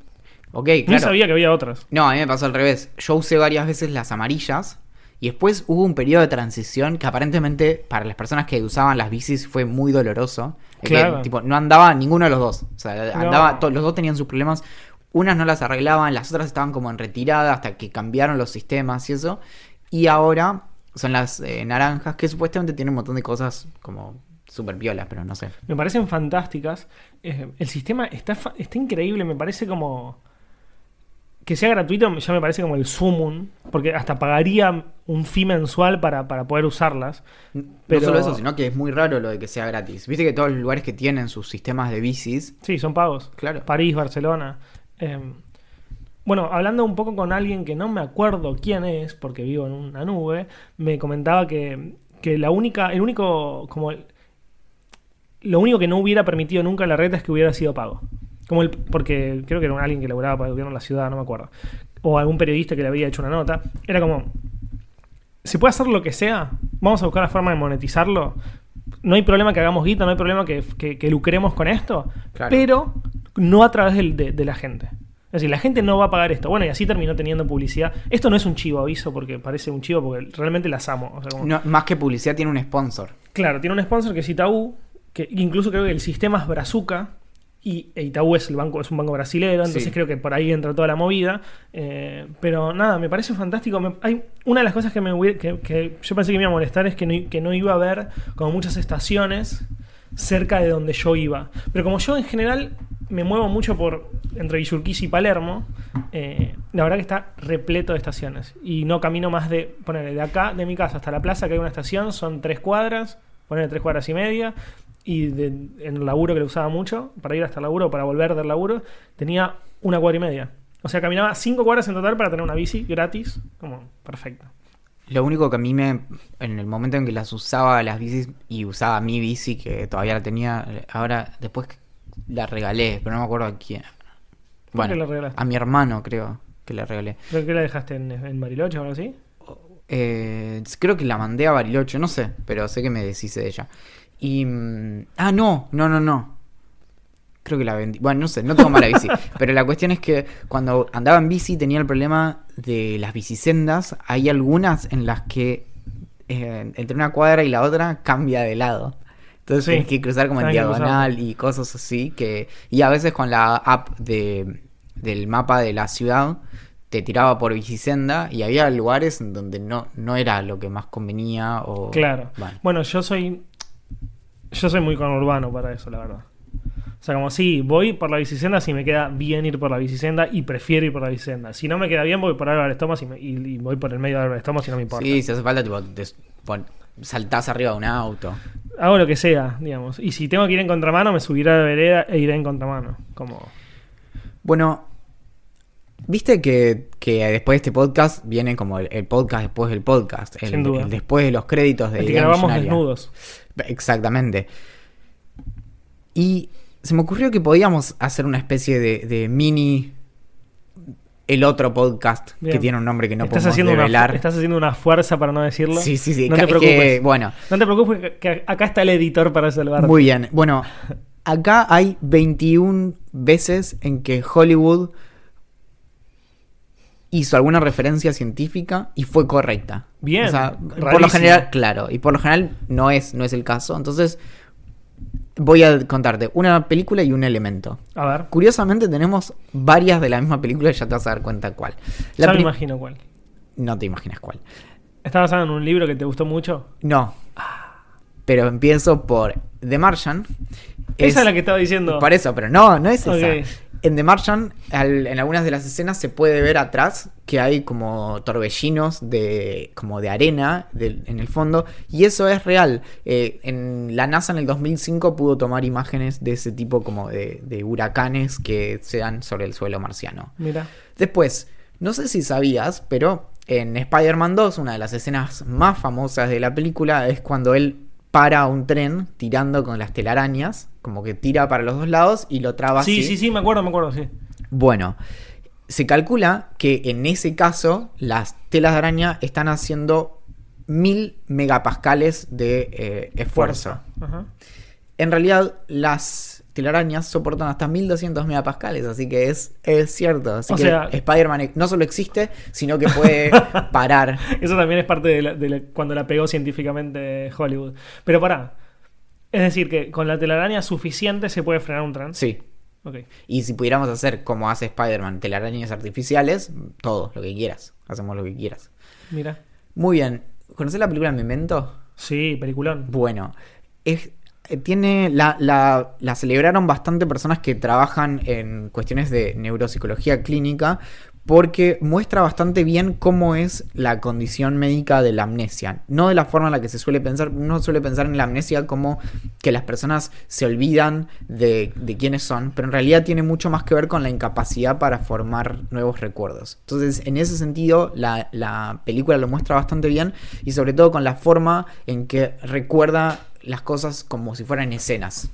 Ok, claro. sabía que había otras. No, a mí me pasó al revés. Yo usé varias veces las amarillas y después hubo un periodo de transición que aparentemente para las personas que usaban las bicis fue muy doloroso. Que, Claro. tipo, no andaba ninguno de los dos. O sea, No. andaba, to- los dos tenían sus problemas. Unas no las arreglaban, las otras estaban como en retirada hasta que cambiaron los sistemas y eso. Y ahora son las eh, naranjas que supuestamente tienen un montón de cosas como super violas, pero no sé. Me parecen fantásticas. Eh, el sistema está, está increíble, me parece como... Que sea gratuito ya me parece como el sumum, porque hasta pagaría un fee mensual para, para poder usarlas. Pero- No solo eso, sino que es muy raro lo de que sea gratis. Viste que todos los lugares que tienen sus sistemas de bicis, Sí, son pagos. claro. París, Barcelona. Eh, bueno, hablando un poco con alguien que no me acuerdo quién es, porque vivo en una nube, me comentaba que, que la única, el único, como el- lo único que no hubiera permitido nunca la red es que hubiera sido pago. Como el, porque creo que era un alguien que laboraba para el gobierno de la ciudad, no me acuerdo. O algún periodista que le había hecho una nota. Era como, se puede hacer lo que sea, vamos a buscar la forma de monetizarlo. No hay problema que hagamos guita, no hay problema que, que- que lucremos con esto, Claro. pero no a través de la gente. Es decir, la gente no va a pagar esto. Bueno, y así terminó teniendo publicidad. Esto no es un chivo aviso porque parece un chivo porque realmente las amo. O sea, como- No, más que publicidad tiene un sponsor. Claro, tiene un sponsor que es Itaú, que incluso creo que el sistema es Brazuca y e Itaú es el banco, es un banco brasilero, entonces Sí. creo que por ahí entra toda la movida. Eh, pero nada, me parece fantástico. Me- hay una de las cosas que, me, que, que yo pensé que me iba a molestar es que no, que no iba a haber como muchas estaciones cerca de donde yo iba. Pero como yo en general me muevo mucho por entre Villurquiza y Palermo, eh, la verdad que está repleto de estaciones. Y no camino más de, poner de acá, de mi casa hasta la plaza, que hay una estación, son tres cuadras, poner tres cuadras y media. Y de- en el laburo que lo usaba mucho, para ir hasta el laburo, para volver del laburo, tenía una cuadra y media. O sea, caminaba cinco cuadras en total para tener una bici gratis. Como, perfecto. Lo único que a mí me. En el momento en que las usaba las bicis y usaba mi bici, que todavía la tenía, ahora después la regalé, pero no me acuerdo a quién. ¿Por qué Bueno, la regalaste? a mi hermano creo que la regalé. ¿Creo que la dejaste en, en Bariloche o algo así? Eh, creo que la mandé a Bariloche, no sé, pero sé que me deshice de ella. Y. mm, Ah, no, no, no, no. Creo que la vendí. Bueno, no sé, no tengo mala bici. pero la cuestión es que cuando andaba en bici tenía el problema de las bicisendas. Hay algunas en las que eh, entre una cuadra y la otra cambia de lado. Entonces Sí, tienes que cruzar como en diagonal y cosas así. que Y a veces con la app de, del mapa de la ciudad te tiraba por bicisenda y había lugares en donde no, no era lo que más convenía o... Claro. Bueno. Bueno, yo soy. Yo soy muy conurbano para eso, la verdad. O sea, como sí, voy por la bicicenda si me queda bien ir por la bicicenda y prefiero ir por la bicicenda. Si no me queda bien, voy por Álvarez Thomas y, me- y- y voy por el medio de Álvarez Thomas y no me importa. Sí, si hace falta, tipo, te pon- saltás arriba de un auto. Hago lo que sea, digamos. Y si tengo que ir en contramano, me subiré a la vereda e iré en contramano. Como. Bueno, viste que, que después de este podcast viene como el, el podcast después del podcast. El, Sin duda. el después de los créditos de El que grabamos desnudos. Exactamente. Y se me ocurrió que podíamos hacer una especie de, de mini. El otro podcast Bien. que tiene un nombre que no estás, podemos haciendo una, estás haciendo una fuerza para no decirlo. Sí, sí, sí. No te es que, preocupes. bueno, No te preocupes, que, acá está el editor para salvarte. muy bien. Bueno, acá hay 21 veces en que Hollywood hizo alguna referencia científica y fue correcta. Bien, O sea, por lo general, claro, y por lo general no es, no es el caso. Entonces, voy a contarte una película y un elemento. A ver, Curiosamente tenemos varias de la misma película y ya te vas a dar cuenta cuál. La ya me imagino cuál. No te imaginas cuál. ¿Está basado en un libro que te gustó mucho? No. pero empiezo por The Martian. Esa es la que estaba diciendo. Por eso, pero no, no es Ok. esa. En The Martian, al- en algunas de las escenas se puede ver atrás que hay como torbellinos de, como de arena en el fondo. Y eso es real. Eh, en la NASA en el 2005 pudo tomar imágenes de ese tipo como de, de huracanes que se dan sobre el suelo marciano. Mira. Después, no sé si sabías, pero en Spider-Man 2, una de las escenas más famosas de la película es cuando él para un tren tirando con las telarañas, como que tira para los dos lados y lo traba Sí, así. sí, sí, me acuerdo, me acuerdo, sí. Bueno, se calcula que en ese caso las telas de araña están haciendo mil megapascales de eh, esfuerzo. Ajá. En realidad, las telarañas soportan hasta 1200 megapascales, así que es, es cierto. Así O que sea- Spider-Man no solo existe, sino que puede parar. Eso también es parte de, la- de la- cuando la pegó científicamente Hollywood. Pero pará. Es decir, que con la telaraña suficiente se puede frenar un tren. Sí. Y si pudiéramos hacer como hace Spider-Man, telarañas artificiales, todo, lo que quieras. Hacemos lo que quieras. Mira. Muy bien. ¿Conoces la película Memento? Sí, peliculón. Bueno, es, eh, tiene la, la, la celebraron bastante personas que trabajan en cuestiones de neuropsicología clínica porque muestra bastante bien cómo es la condición médica de la amnesia. No de la forma en la que se suele pensar, uno suele pensar en la amnesia como que las personas se olvidan de, de quiénes son, pero en realidad tiene mucho más que ver con la incapacidad para formar nuevos recuerdos. Entonces, en ese sentido, la, la película lo muestra bastante bien y sobre todo con la forma en que recuerda las cosas como si fueran escenas.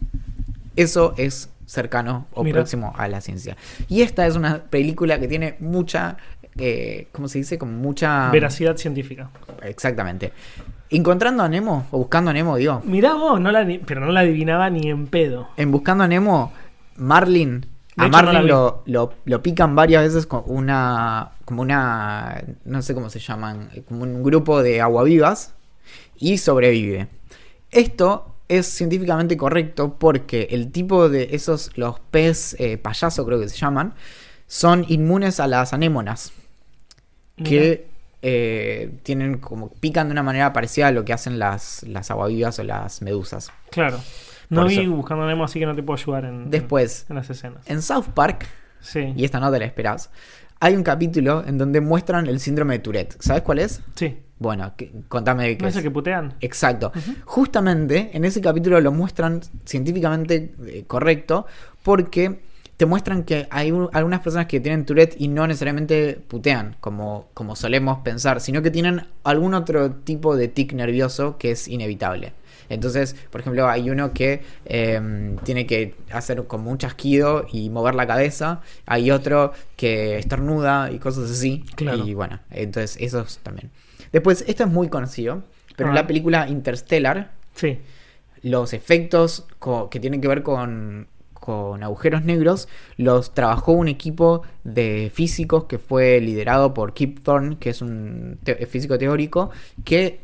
Eso es cercano o Mira. próximo a la ciencia. Y esta es una película que tiene mucha, eh, ¿cómo se dice? Como mucha... Veracidad científica. Exactamente. Encontrando a Nemo, o buscando a Nemo, digo. Mirá vos, no la, ni- pero no la adivinaba ni en pedo. En Buscando a Nemo, Marlin. De A no Marlin lo, lo pican varias veces con una. como una. no sé cómo se llaman. como un grupo de aguavivas. Y sobrevive. Esto es científicamente correcto porque el tipo de esos. los pez eh, payaso, creo que se llaman. son inmunes a las anémonas. que eh, tienen como pican de una manera parecida a lo que hacen las, las aguavivas o las medusas. Claro. No Por vi eso. buscando Nemo, así que no te puedo ayudar en, Después, en las escenas. en South Park, Sí. y esta no te la esperás, hay un capítulo en donde muestran el síndrome de Tourette. ¿Sabes cuál es? Sí. Bueno, que- contame de qué ¿No es el que putean? Exacto. Justamente en ese capítulo lo muestran científicamente eh, correcto porque te muestran que hay un- algunas personas que tienen Tourette y no necesariamente putean, como, como solemos pensar, sino que tienen algún otro tipo de tic nervioso que es inevitable. Entonces, por ejemplo, hay uno que eh, tiene que hacer como un chasquido y mover la cabeza. Hay otro que estornuda y cosas así. Claro. Y bueno, entonces esos también. Después, esto es muy conocido, pero en Ah. la película Interstellar, Sí. los efectos que tienen que ver con, con agujeros negros los trabajó un equipo de físicos que fue liderado por Kip Thorne, que es un te- físico teórico, que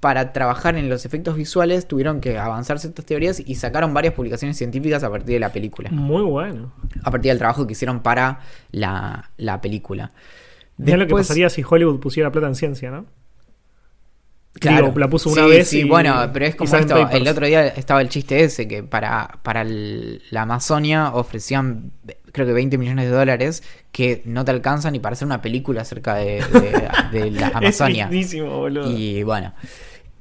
para trabajar en los efectos visuales tuvieron que avanzar ciertas teorías y sacaron varias publicaciones científicas a partir de la película, Muy bueno. a partir del trabajo que hicieron para la, la película. Es lo que Después- pasaría si Hollywood pusiera plata en ciencia, ¿no? Claro. Digo, la puso una Sí, vez Sí, y- bueno, pero es como esto. papers. El otro día estaba el chiste ese que para, para el- la Amazonia ofrecían, creo que 20 millones de dólares que no te alcanzan ni para hacer una película acerca de, de- de la Amazonia. Es boludo. Y bueno,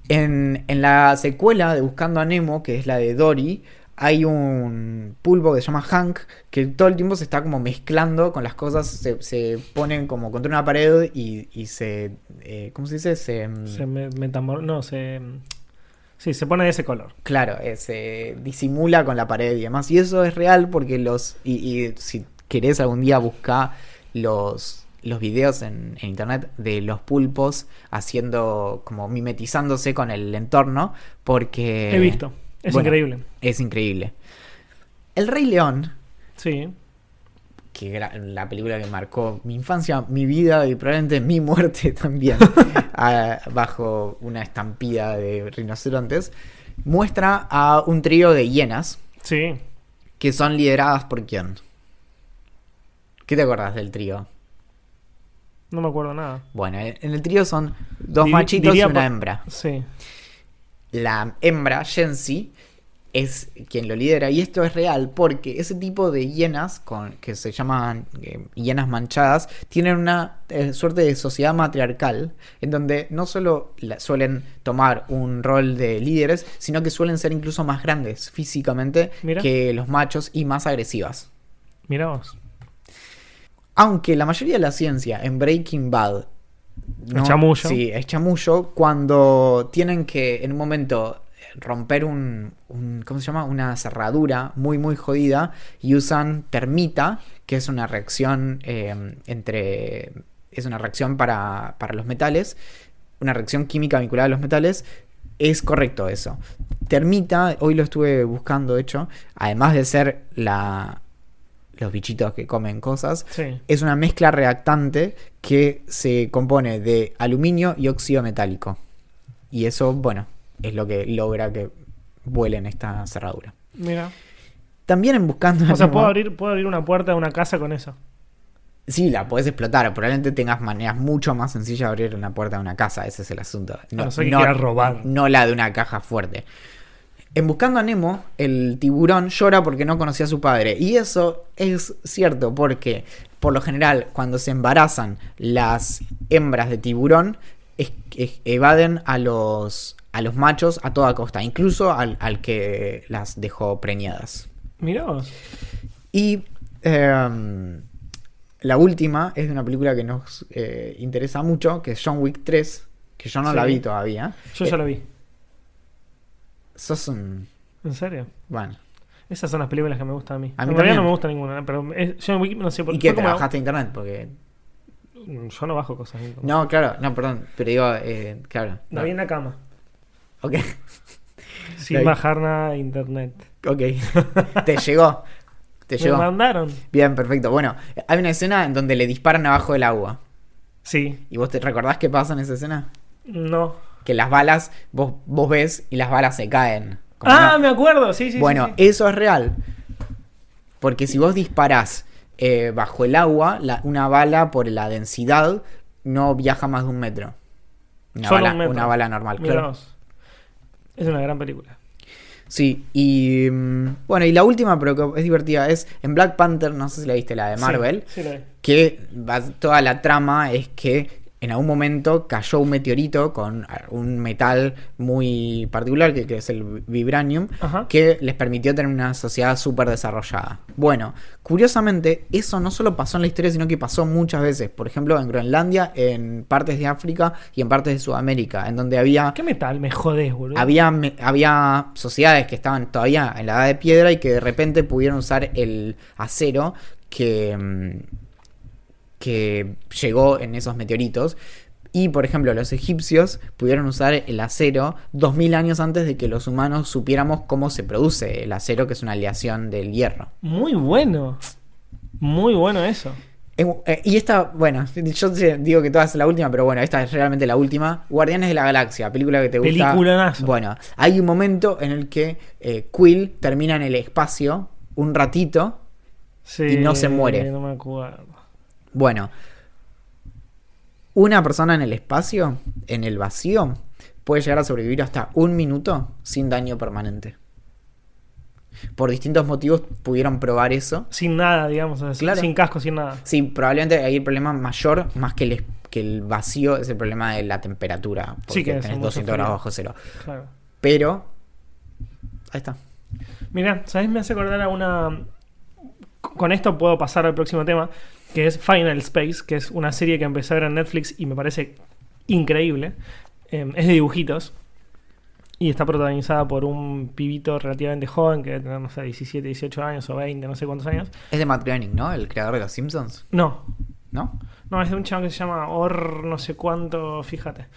en, en la secuela de Buscando a Nemo, que es la de Dory, hay un pulpo que se llama Hank, que todo el tiempo se está como mezclando con las cosas, se, se ponen como contra una pared y, y se... eh, ¿Cómo se dice? Se, mm, Se me, metamor- No, se. Sí, se pone de ese color. Claro, eh, se disimula con la pared y demás. Y eso es real porque los... Y, y si querés algún día buscar los, los videos en, en internet de los pulpos haciendo como mimetizándose con el entorno porque... He visto. Es bueno, increíble. Es increíble. El Rey León, Sí. que era la película que marcó mi infancia, mi vida y probablemente mi muerte también, ah, bajo una estampida de rinocerontes, muestra a un trío de hienas Sí. que son lideradas por quién. ¿Qué te acordás del trío? No me acuerdo nada. Bueno, en el trío son dos machitos y una hembra. Sí. La hembra, Jensi, es quien lo lidera. Y esto es real porque ese tipo de hienas, con, que se llaman eh, hienas manchadas, tienen una eh, suerte de sociedad matriarcal, en donde no solo la- suelen tomar un rol de líderes, sino que suelen ser incluso más grandes físicamente Mira. que los machos y más agresivas. Mira vos. Aunque la mayoría de la ciencia en Breaking Bad. Es chamullo. Sí, es chamullo. Cuando tienen que en un momento romper un, un- ¿Cómo se llama? Una cerradura muy, muy jodida. Y usan termita, que es una reacción eh, entre. Es una reacción para, para los metales. Una reacción química vinculada a los metales. Es correcto eso. Termita, hoy lo estuve buscando, de hecho. Además de ser la. Los bichitos que comen cosas, Sí. es una mezcla reactante que se compone de aluminio y óxido metálico. Y eso, bueno, es lo que logra que vuelen esta cerradura. Mira. También en Buscando O sea, puedo abrir, puedo abrir una puerta de una casa con eso. Sí, la podés explotar. Probablemente tengas maneras mucho más sencillas de abrir una puerta de una casa. Ese es el asunto. no que quieras robar. No la de una caja fuerte. En Buscando a Nemo, el tiburón llora porque no conocía a su padre. Y eso es cierto porque, por lo general, cuando se embarazan las hembras de tiburón, es- es- evaden a los, a los machos a toda costa, incluso al, al que las dejó preñadas. Vos. Y em, la última es de una película que nos eh, interesa mucho, que es John Wick 3, que yo no la vi todavía. Yo Eh, ya lo vi. Sos un... ¿En serio? Bueno. Esas son las películas que me gustan a mí. A mí en realidad no me gusta ninguna, pero es, John Wick, no sé por ¿Y qué? como- ¿Trabajaste en internet? Porque... Yo no bajo cosas. ¿no? No, claro, no, perdón. Pero digo, eh, claro. La no. vi en la cama. Ok, Sin bajar nada de internet. ok. Te llegó. Te Me llegó. mandaron. Bien, perfecto. Bueno, hay una escena en donde le disparan abajo del agua. Sí. ¿Y vos te recordás qué pasa en esa escena? No. Que las balas, vos, vos ves y las balas se caen. Como Ah, me acuerdo. Sí, sí. bueno, sí. eso es real. Porque si vos disparás eh, bajo el agua, la- una bala por la densidad no viaja más de un metro. Una, Solo bala, un metro. una bala normal, claro. Es una gran película. Sí, y mm, bueno, y la última, pero que es divertida, es en Black Panther, no sé si la viste, la de Marvel, Sí, sí la vi. que va- toda la trama es que en algún momento cayó un meteorito con un metal muy particular, que, que es el vibranium, Ajá. que les permitió tener una sociedad súper desarrollada. Bueno, curiosamente, eso no solo pasó en la historia, sino que pasó muchas veces. Por ejemplo, en Groenlandia, en partes de África y en partes de Sudamérica, en donde había ¿Qué metal? Me jodés, boludo. había, me- había sociedades que estaban todavía en la edad de piedra y que de repente pudieron usar el acero que, mm, que llegó en esos meteoritos. Y por ejemplo, los egipcios pudieron usar el acero 2000 años antes de que los humanos supiéramos cómo se produce el acero, que es una aleación del hierro. Muy bueno. Muy bueno eso. Eh, y esta, bueno, yo digo que toda es la última, pero bueno, esta es realmente la última. Guardianes de la Galaxia, película que te gusta. Peliculanazo. Bueno, hay un momento en el que eh, Quill termina en el espacio un ratito. Sí, Y no se muere. No me acuerdo. Bueno, una persona en el espacio, en el vacío, puede llegar a sobrevivir hasta un minuto sin daño permanente. Por distintos motivos pudieron probar eso. Sin nada, digamos. sea, sin- Claro. Sin casco, sin nada. Sí, probablemente ahí el problema mayor, más que el, que el vacío, es el problema de la temperatura. Porque Sí, que tenés mucho 200 frío. grados bajo cero. Claro. Pero. Ahí está. Mira, ¿sabes? Me hace acordar a una. Con esto puedo pasar al próximo tema, que es Final Space, que es una serie que empecé a ver en Netflix y me parece increíble. Eh, es de dibujitos y está protagonizada por un pibito relativamente joven, que debe tener, no sé, 17, 18 años o 20, no sé cuántos años. Es de Matt Groening, ¿no? El creador de los Simpsons. No, ¿No? no, es de un chavo que se llama Or, no sé cuánto, fíjate.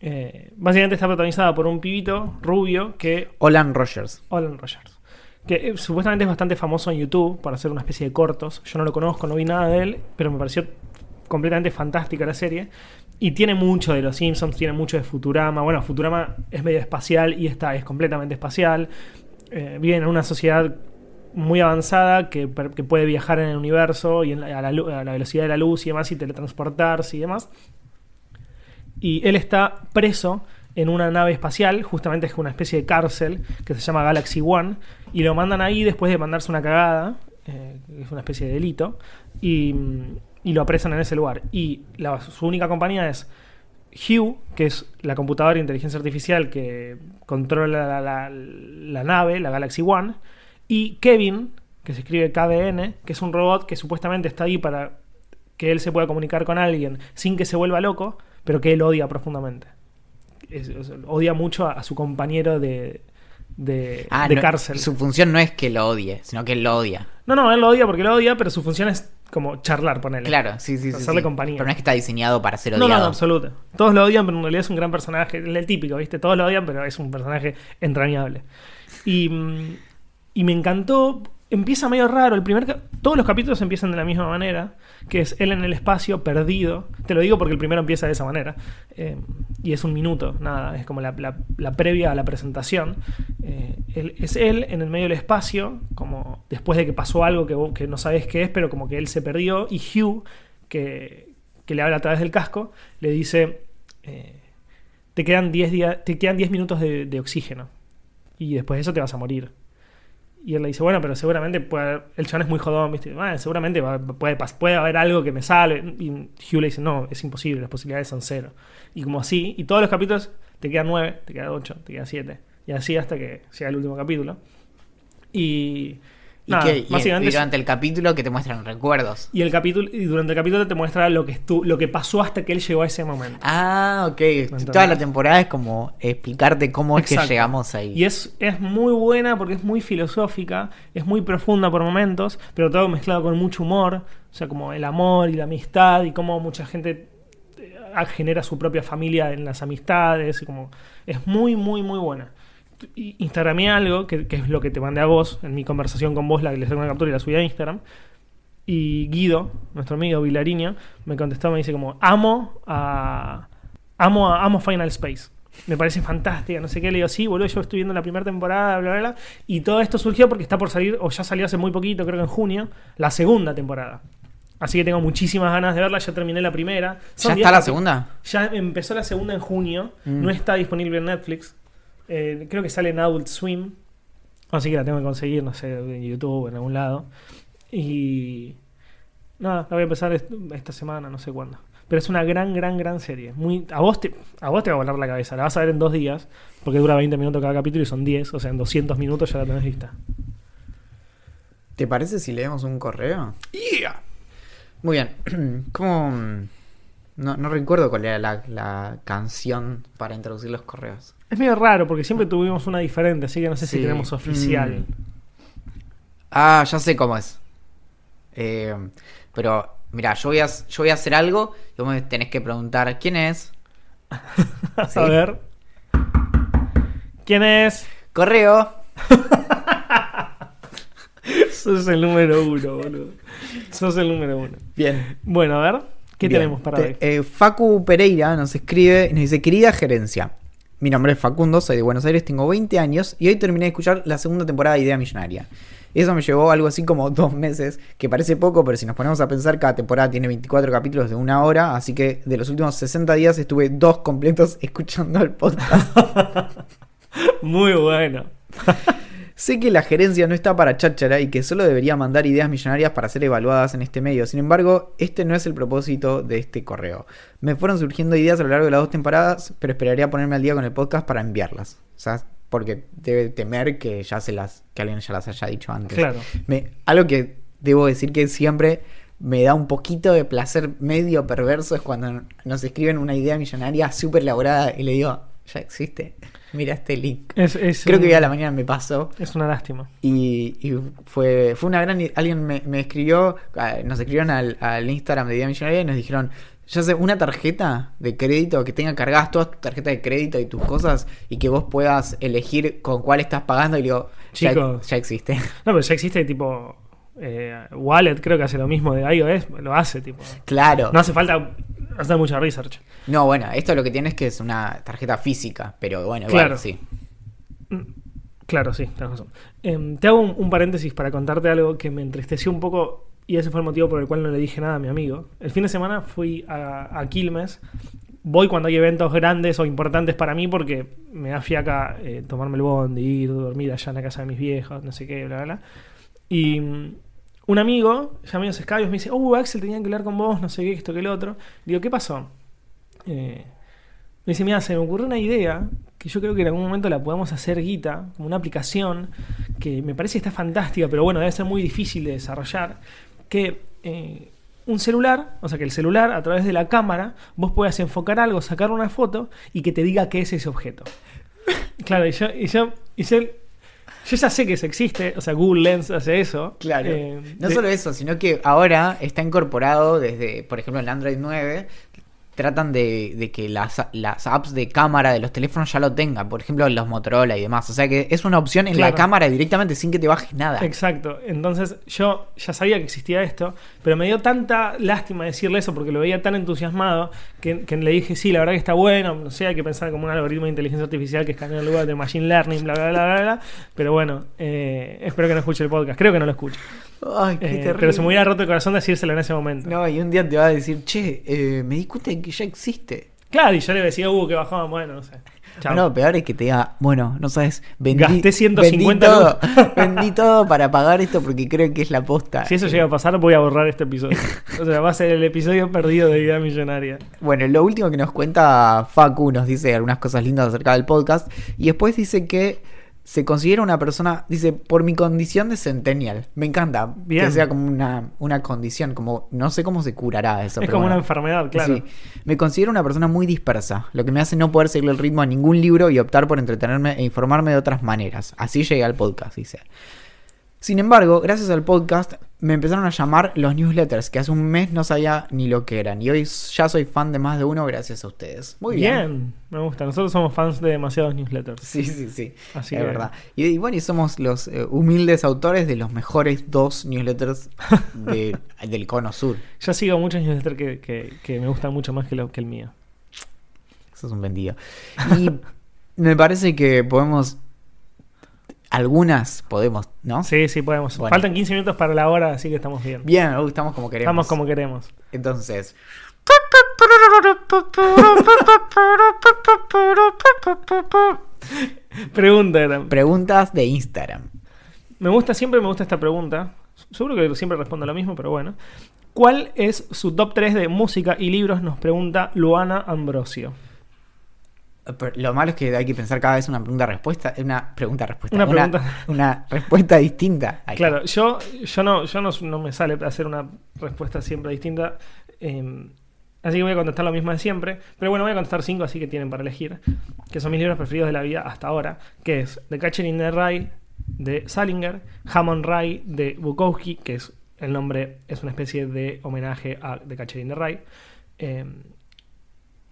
Eh, básicamente está protagonizada por un pibito rubio que Olan Rogers. Alan Rogers. Que eh, supuestamente es bastante famoso en YouTube para hacer una especie de cortos. Yo no lo conozco, no vi nada de él, pero me pareció completamente fantástica la serie. Y tiene mucho de los Simpsons, tiene mucho de Futurama. Bueno, Futurama es medio espacial y esta es completamente espacial. Eh, viven en una sociedad muy avanzada que, puede viajar en el universo y a la velocidad de la luz y demás y teletransportarse y demás. Y él está preso en una nave espacial, justamente es una especie de cárcel que se llama Galaxy One, y lo mandan ahí después de mandarse una cagada, eh, es una especie de delito, y, y lo apresan en ese lugar. Y su única compañía es Hugh, que es la computadora de inteligencia artificial que controla la, la- nave, la Galaxy One, y Kevin, que se escribe KBN, que es un robot que supuestamente está ahí para que él se pueda comunicar con alguien sin que se vuelva loco, pero que él odia profundamente. Es- es- odia mucho a, a su compañero de, de, Ah, de no, cárcel. Su función no es que lo odie, sino que él lo odia. No, no, él lo odia porque lo odia, pero su función es como charlar, ponerle. Claro, sí, sí. Hacerle sí. compañía. Pero no es que está diseñado para ser No, odiado. no, en absoluto. Todos lo odian, pero en realidad es un gran personaje. Es el típico, ¿viste? Todos lo odian, pero es un personaje entrañable. Y, mm, y me encantó. Empieza medio raro. El primer, todos los capítulos empiezan de la misma manera, que es él en el espacio, perdido. Te lo digo porque el primero empieza de esa manera. Eh, y es un minuto, nada. Es como la, previa a la presentación. Eh, es él en el medio del espacio, como después de que pasó algo que, que no sabes qué es, pero como que él se perdió. Y Hugh, que, que le habla a través del casco, le dice, eh, te quedan 10 días, te quedan 10 minutos de, de oxígeno y después de eso te vas a morir. Y él le dice, bueno, pero seguramente puede haber- el chabón es muy jodón, ¿viste? "Bueno, seguramente va- puede, puede haber algo que me sale. Y Hugh le dice, no, es imposible, las posibilidades son cero. Y como así, y todos los capítulos te quedan 9, te quedan 8, te quedan 7. Y así hasta que llega el último capítulo. Y... ¿Y, nada, básicamente y es- durante el capítulo que te muestran recuerdos. y el capítulo y durante el capítulo te muestra lo que estu- lo que pasó hasta que él llegó a ese momento. Ah, ok. Toda la temporada es como explicarte cómo es que llegamos ahí. Y es, es muy buena porque es muy filosófica, es muy profunda por momentos, pero todo mezclado con mucho humor, o sea, como el amor y la amistad y cómo mucha gente eh, genera su propia familia en las amistades, y como es muy, muy, muy buena. Instagramé algo, que, que es lo que te mandé a vos, en mi conversación con vos, la que le saqué una captura y la subí a Instagram. Y Guido, nuestro amigo Vilariño, me contestó, me dice como, amo a... Amo, a- amo Final Space. Me parece fantástica, no sé qué. Le digo, sí, boludo, yo estoy viendo la primera temporada, bla, bla, bla. Y todo esto surgió porque está por salir, o ya salió hace muy poquito, creo que en junio, la segunda temporada. Así que tengo muchísimas ganas de verla. Ya terminé la primera. Son ¿Ya 10 está la segunda? Ya empezó la segunda en junio. Mm. No está disponible en Netflix. Eh, creo que sale en Adult Swim. Así que la tengo que conseguir, no sé, en YouTube o en algún lado. Y. Nada, la voy a empezar est- esta semana, no sé cuándo. Pero es una gran, gran, gran serie. Muy, a, vos te, a vos te va a volar la cabeza. La vas a ver en dos días. Porque dura 20 minutos cada capítulo y son 10. O sea, en 200 minutos ya la tenés lista. ¿Te parece si leemos un correo? Muy bien. ¿Cómo.? No, no recuerdo cuál era la, la canción para introducir los correos. Es medio raro porque siempre tuvimos una diferente. Así que no sé si tenemos oficial. Mm. Ah, ya sé cómo es. Eh, pero, mira, yo voy, a, yo voy a hacer algo y vos me tenés que preguntar quién es. Sí. A ver. ¿Quién es? Correo. Sos el número uno, boludo. Sos el número uno. Bien. Bueno, a ver. ¿Qué Bien. tenemos para hoy? eh, Facu Pereira nos escribe y nos dice, querida gerencia, mi nombre es Facundo, soy de Buenos Aires, tengo 20 años y hoy terminé de escuchar la segunda temporada de Idea Millonaria. Eso me llevó algo así como dos meses, que parece poco, pero si nos ponemos a pensar, cada temporada tiene 24 capítulos de una hora, así que de los últimos 60 días estuve dos completos escuchando el podcast. Muy bueno. Sé que la gerencia no está para cháchara y que solo debería mandar ideas millonarias para ser evaluadas en este medio. Sin embargo, este no es el propósito de este correo. Me fueron surgiendo ideas a lo largo de las dos temporadas, pero esperaría ponerme al día con el podcast para enviarlas. O sea, porque debe temer que ya se las que alguien ya las haya dicho antes. Claro. Me- algo que debo decir que siempre me da un poquito de placer medio perverso es cuando nos escriben una idea millonaria súper elaborada y le digo, ya existe. Mira este link. Es, es Creo un- que hoy a la mañana me pasó. Es una lástima. Y, y fue, fue una gran. Alguien me, me escribió, ah, nos escribieron al, al Instagram de Idea Millonaria y nos dijeron: Ya sé, una tarjeta de crédito que tenga cargadas todas tus tarjetas de crédito y tus cosas y que vos puedas elegir con cuál estás pagando. Y le digo: Ya, Chicos. ya existe. No, pero ya existe tipo. eh, Wallet, creo que hace lo mismo de iOS. Lo hace, tipo. claro. No hace falta hacer mucha research. No, bueno, esto lo que tiene es que es una tarjeta física, pero bueno, igual, Claro. sí. Claro, sí, tenés razón. Em, te hago un, un paréntesis para contarte algo que me entristeció un poco y ese fue el motivo por el cual no le dije nada a mi amigo. El fin de semana fui a, a Quilmes voy cuando hay eventos grandes o importantes para mí porque me da fiaca eh, tomarme el bondi, ir, dormir allá en la casa de mis viejos, no sé qué, bla, bla, bla. Y mm, un amigo, medio escabios, me dice, oh, Axel, tenía que hablar con vos, no sé qué, esto que el otro. Digo, ¿qué pasó? Eh, me dice, mira, se me ocurrió una idea que yo creo que en algún momento la podemos hacer guita, como una aplicación que me parece que está fantástica, pero bueno, debe ser muy difícil de desarrollar, que eh, un celular, o sea, que el celular a través de la cámara, vos puedas enfocar algo, sacar una foto y que te diga qué es ese objeto. Claro, y yo, y yo, y yo, yo ya sé que eso existe, o sea, Google Lens hace eso. Claro. Eh, no de- solo eso, sino que ahora está incorporado desde, por ejemplo, el Android 9. Tratan de, de que las, las apps de cámara de los teléfonos ya lo tengan. Por ejemplo, los Motorola y demás. O sea que es una opción en la cámara directamente sin que te bajes nada. Exacto. Entonces yo ya sabía que existía esto, pero me dio tanta lástima decirle eso porque lo veía tan entusiasmado que, que le dije, sí, la verdad que está bueno, no sé, hay que pensar como un algoritmo de inteligencia artificial que escanea el lugar de Machine Learning, bla, bla, bla, bla, bla. Pero bueno, eh, espero que no escuche el podcast. Creo que no lo escuche. Ay, qué Eh, terrible. pero se me hubiera roto el corazón decírselo en ese momento. No, y un día te va a decir, che, eh, me di cuenta de que ya existe. Claro, y yo le decía, uh, que bajaba, bueno, no sé. Chao. No, peor es que te diga, bueno, no sabes, vendí, Gasté 150 vendí todo, vendí todo para pagar esto porque creo que es la posta. si eso llega a pasar, voy a borrar este episodio. O sea, va a ser el episodio perdido de Idea Millonaria. Bueno, lo último que nos cuenta Facu nos dice algunas cosas lindas acerca del podcast y después dice que se considera una persona, dice, por mi condición de centennial. Me encanta Bien. que sea como una, una condición, como no sé cómo se curará eso. es pero como una enfermedad, claro. Sí. Me considero una persona muy dispersa, lo que me hace no poder seguir el ritmo a ningún libro y optar por entretenerme e informarme de otras maneras. Así llegué al podcast, dice. Sin embargo, gracias al podcast me empezaron a llamar los newsletters, que hace un mes no sabía ni lo que eran. Y hoy ya soy fan de más de uno gracias a ustedes. Muy bien. bien. me gusta. Nosotros somos fans de demasiados newsletters. Sí, sí, sí. Así es que- verdad. Y, y bueno, y somos los eh, humildes autores de los mejores dos newsletters de- del cono sur. Yo sigo muchos newsletters que, que, que me gustan mucho más que, lo, que el mío. Eso es un vendido. Y me parece que podemos. Algunas podemos, ¿no? Sí, sí, podemos. Bueno. Faltan 15 minutos para la hora, así que estamos bien. Bien, estamos como queremos. Estamos como queremos. Entonces. Pregunta. Preguntas de Instagram. Me gusta, siempre me gusta esta pregunta. Seguro que siempre respondo lo mismo, pero bueno. ¿Cuál es su top 3 de música y libros? Nos pregunta Luana Ambrosio. Lo malo es que hay que pensar cada vez una pregunta-respuesta. Una pregunta-respuesta. Una Una, pregunta. una respuesta distinta. Ahí. Claro, yo, yo, no, yo no, no me sale hacer una respuesta siempre distinta. eh, así que voy a contestar lo mismo de siempre. Pero bueno, voy a contestar cinco, así que tienen para elegir. Que son mis libros preferidos de la vida hasta ahora. Que es The Catcher in the Rye de Salinger, Hammond Rye de Bukowski, que es el nombre, es una especie de homenaje a The Catcher in the Rye. Eh,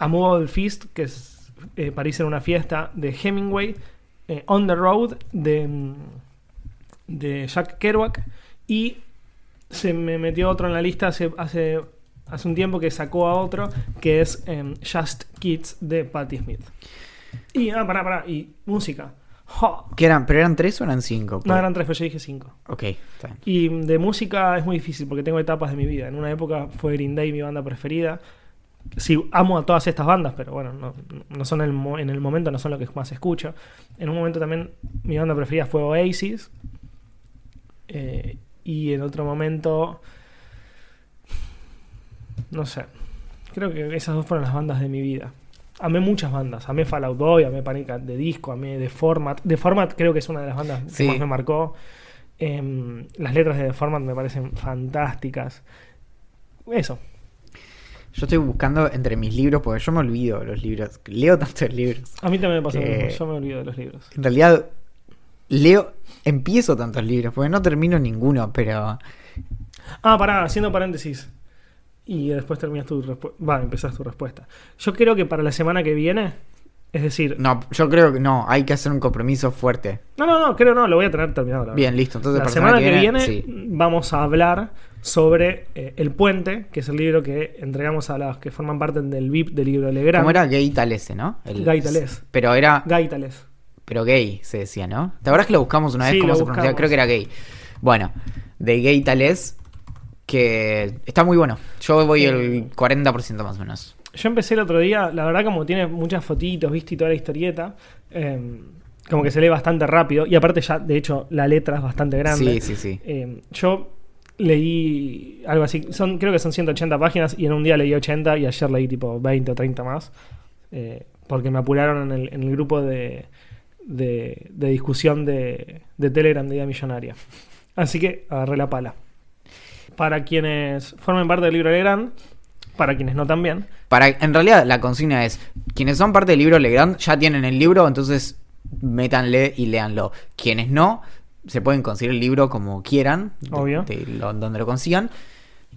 Movable Feast, que es eh, París en una fiesta de Hemingway. eh, On the Road de, mm, de Jack Kerouac. Y se me metió otro en la lista hace, hace, hace un tiempo que sacó a otro, que es em, Just Kids de Patti Smith. Y, ah, pará, pará, y música. Jo. ¿Qué eran? ¿Pero eran tres o eran cinco? No eran tres, pero yo dije cinco. Ok, está bien. Y de música es muy difícil porque tengo etapas de mi vida. En una época fue Green Day mi banda preferida. Sí, amo a todas estas bandas, pero bueno, no, no son el en el momento, no son lo que más escucho. En un momento también mi banda preferida fue Oasis. Eh, y en otro momento, no sé, creo que esas dos fueron las bandas de mi vida. Amé muchas bandas, amé Fall Out Boy, amé Panic! the Disco, amé The Format. The Format creo que es una de las bandas Sí. que más me marcó. Em, las letras de The Format me parecen fantásticas. Eso. Yo estoy buscando entre mis libros, porque yo me olvido de los libros. Leo tantos libros. A mí también me pasa lo Eh, mismo. Yo me olvido de los libros. En realidad, leo, empiezo tantos libros, porque no termino ninguno, pero Ah, pará, haciendo paréntesis. Y después terminas tu respuesta. Va, empezás tu respuesta. Yo creo que para la semana que viene, es decir, no, yo creo que no, hay que hacer un compromiso fuerte. no, no, no, creo no, lo voy a tener terminado. la. Bien, listo. Entonces, la semana que viene, sí. vamos a hablar sobre eh, El Puente, que es el libro que entregamos a las que forman parte del VIP del libro de Legrand. ¿Cómo era gay talese, no? El- Gay talés. Pero era, Gaitales. pero gay se decía, ¿no? ¿Te acuerdas que lo buscamos una vez Sí, cómo se pronunciaba? Creo que era gay. Bueno, de gay talés, que está muy bueno. Yo voy Eh. el 40% más o menos. Yo empecé el otro día, la verdad como tiene muchas fotitos, viste, y toda la historieta, eh, como que se lee bastante rápido. Y aparte ya, de hecho, la letra es bastante grande. Sí, sí, sí. Eh, yo leí algo así, creo que son 180 páginas y en un día leí 80 y ayer leí tipo 20 o 30 más. eh, porque me apuraron en el, grupo de, de, de discusión de, de Telegram de Idea Millonaria. Así que agarré la pala. Para quienes formen parte del libro Legrand, para quienes no también. Para, en realidad, la consigna es: quienes son parte del libro Legrand ya tienen el libro, entonces métanle y léanlo. Quienes no, se pueden conseguir el libro como quieran, de- Obvio. de lo- donde lo consigan.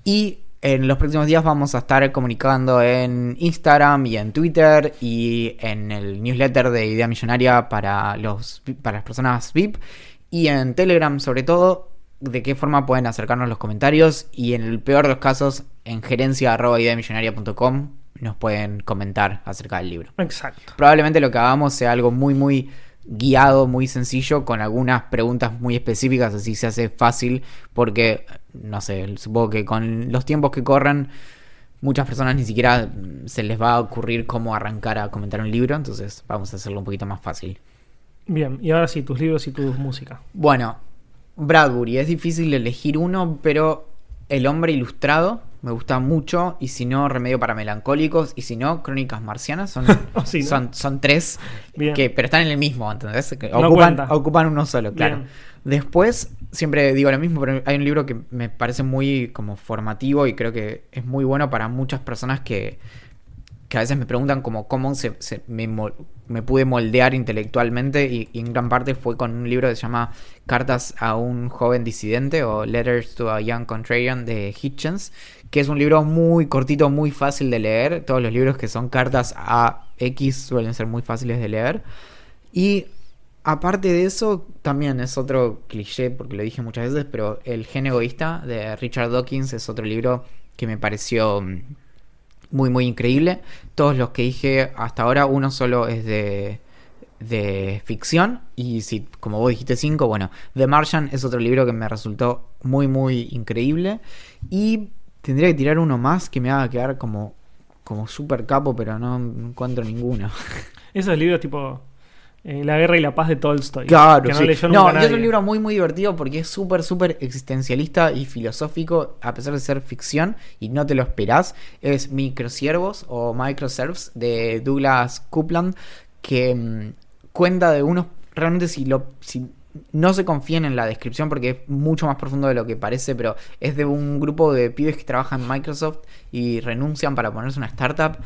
Y en los próximos días vamos a estar comunicando en Instagram y en Twitter y en el newsletter de Idea Millonaria para, los, para las personas VIP y en Telegram sobre todo de qué forma pueden acercarnos los comentarios y en el peor de los casos en gerencia.ideamillonaria.com nos pueden comentar acerca del libro. Exacto. Probablemente lo que hagamos sea algo muy, muy guiado, muy sencillo, con algunas preguntas muy específicas, así se hace fácil, porque, no sé, supongo que con los tiempos que corren, muchas personas ni siquiera se les va a ocurrir cómo arrancar a comentar un libro, entonces vamos a hacerlo un poquito más fácil. Bien, y ahora sí, tus libros y tu música. Bueno, Bradbury, es difícil elegir uno, pero El hombre ilustrado me gusta mucho, y si no, Remedio para melancólicos, y si no, Crónicas marcianas, son, sí, ¿no? son, son tres, Bien. que, pero están en el mismo, ¿entendés? No ocupan, ocupan uno solo, claro. Bien. Después, siempre digo lo mismo, pero hay un libro que me parece muy como formativo y creo que es muy bueno para muchas personas que, que a veces me preguntan como cómo se, me, me pude moldear intelectualmente y, y en gran parte fue con un libro que se llama Cartas a un joven disidente o Letters to a Young Contrarian de Hitchens, que es un libro muy cortito, muy fácil de leer. Todos los libros que son cartas a X suelen ser muy fáciles de leer. Y aparte de eso, también es otro cliché, porque lo dije muchas veces, pero El gen egoísta de Richard Dawkins es otro libro que me pareció mm, muy, muy increíble. Todos los que dije hasta ahora, uno solo es de, de ficción. Y si, como vos dijiste, cinco, bueno, The Martian es otro libro que me resultó muy, muy increíble. Y tendría que tirar uno más que me haga quedar como, como super capo, pero no encuentro ninguno. Esos libros tipo eh, La guerra y la paz de Tolstoy. Claro, que no sí. leyó No, nunca y es un libro muy, muy divertido porque es súper, súper existencialista y filosófico, a pesar de ser ficción y no te lo esperás. Es Microsiervos o Microserves de Douglas Coupland, que mm, cuenta de unos. Realmente, si lo. Si no se confíen en la descripción porque es mucho más profundo de lo que parece, pero es de un grupo de pibes que trabajan en Microsoft y renuncian para ponerse una startup.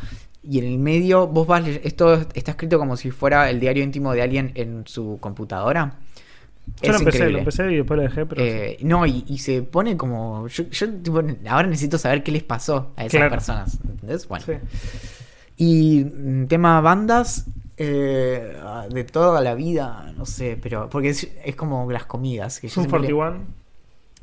Y en el medio, vos vas. Esto está escrito como si fuera el diario íntimo de alguien en su computadora. Yo lo empecé, increíble. lo empecé y después lo dejé, pero. Eh, no, y, y se pone como. Yo, yo, tipo, ahora necesito saber qué les pasó a esas Claro. personas. ¿Entendés? Bueno. sí. Y mm, tema bandas. Eh, de toda la vida, no sé, pero. Porque es, es como las comidas. Que Zoom siempre le- 41.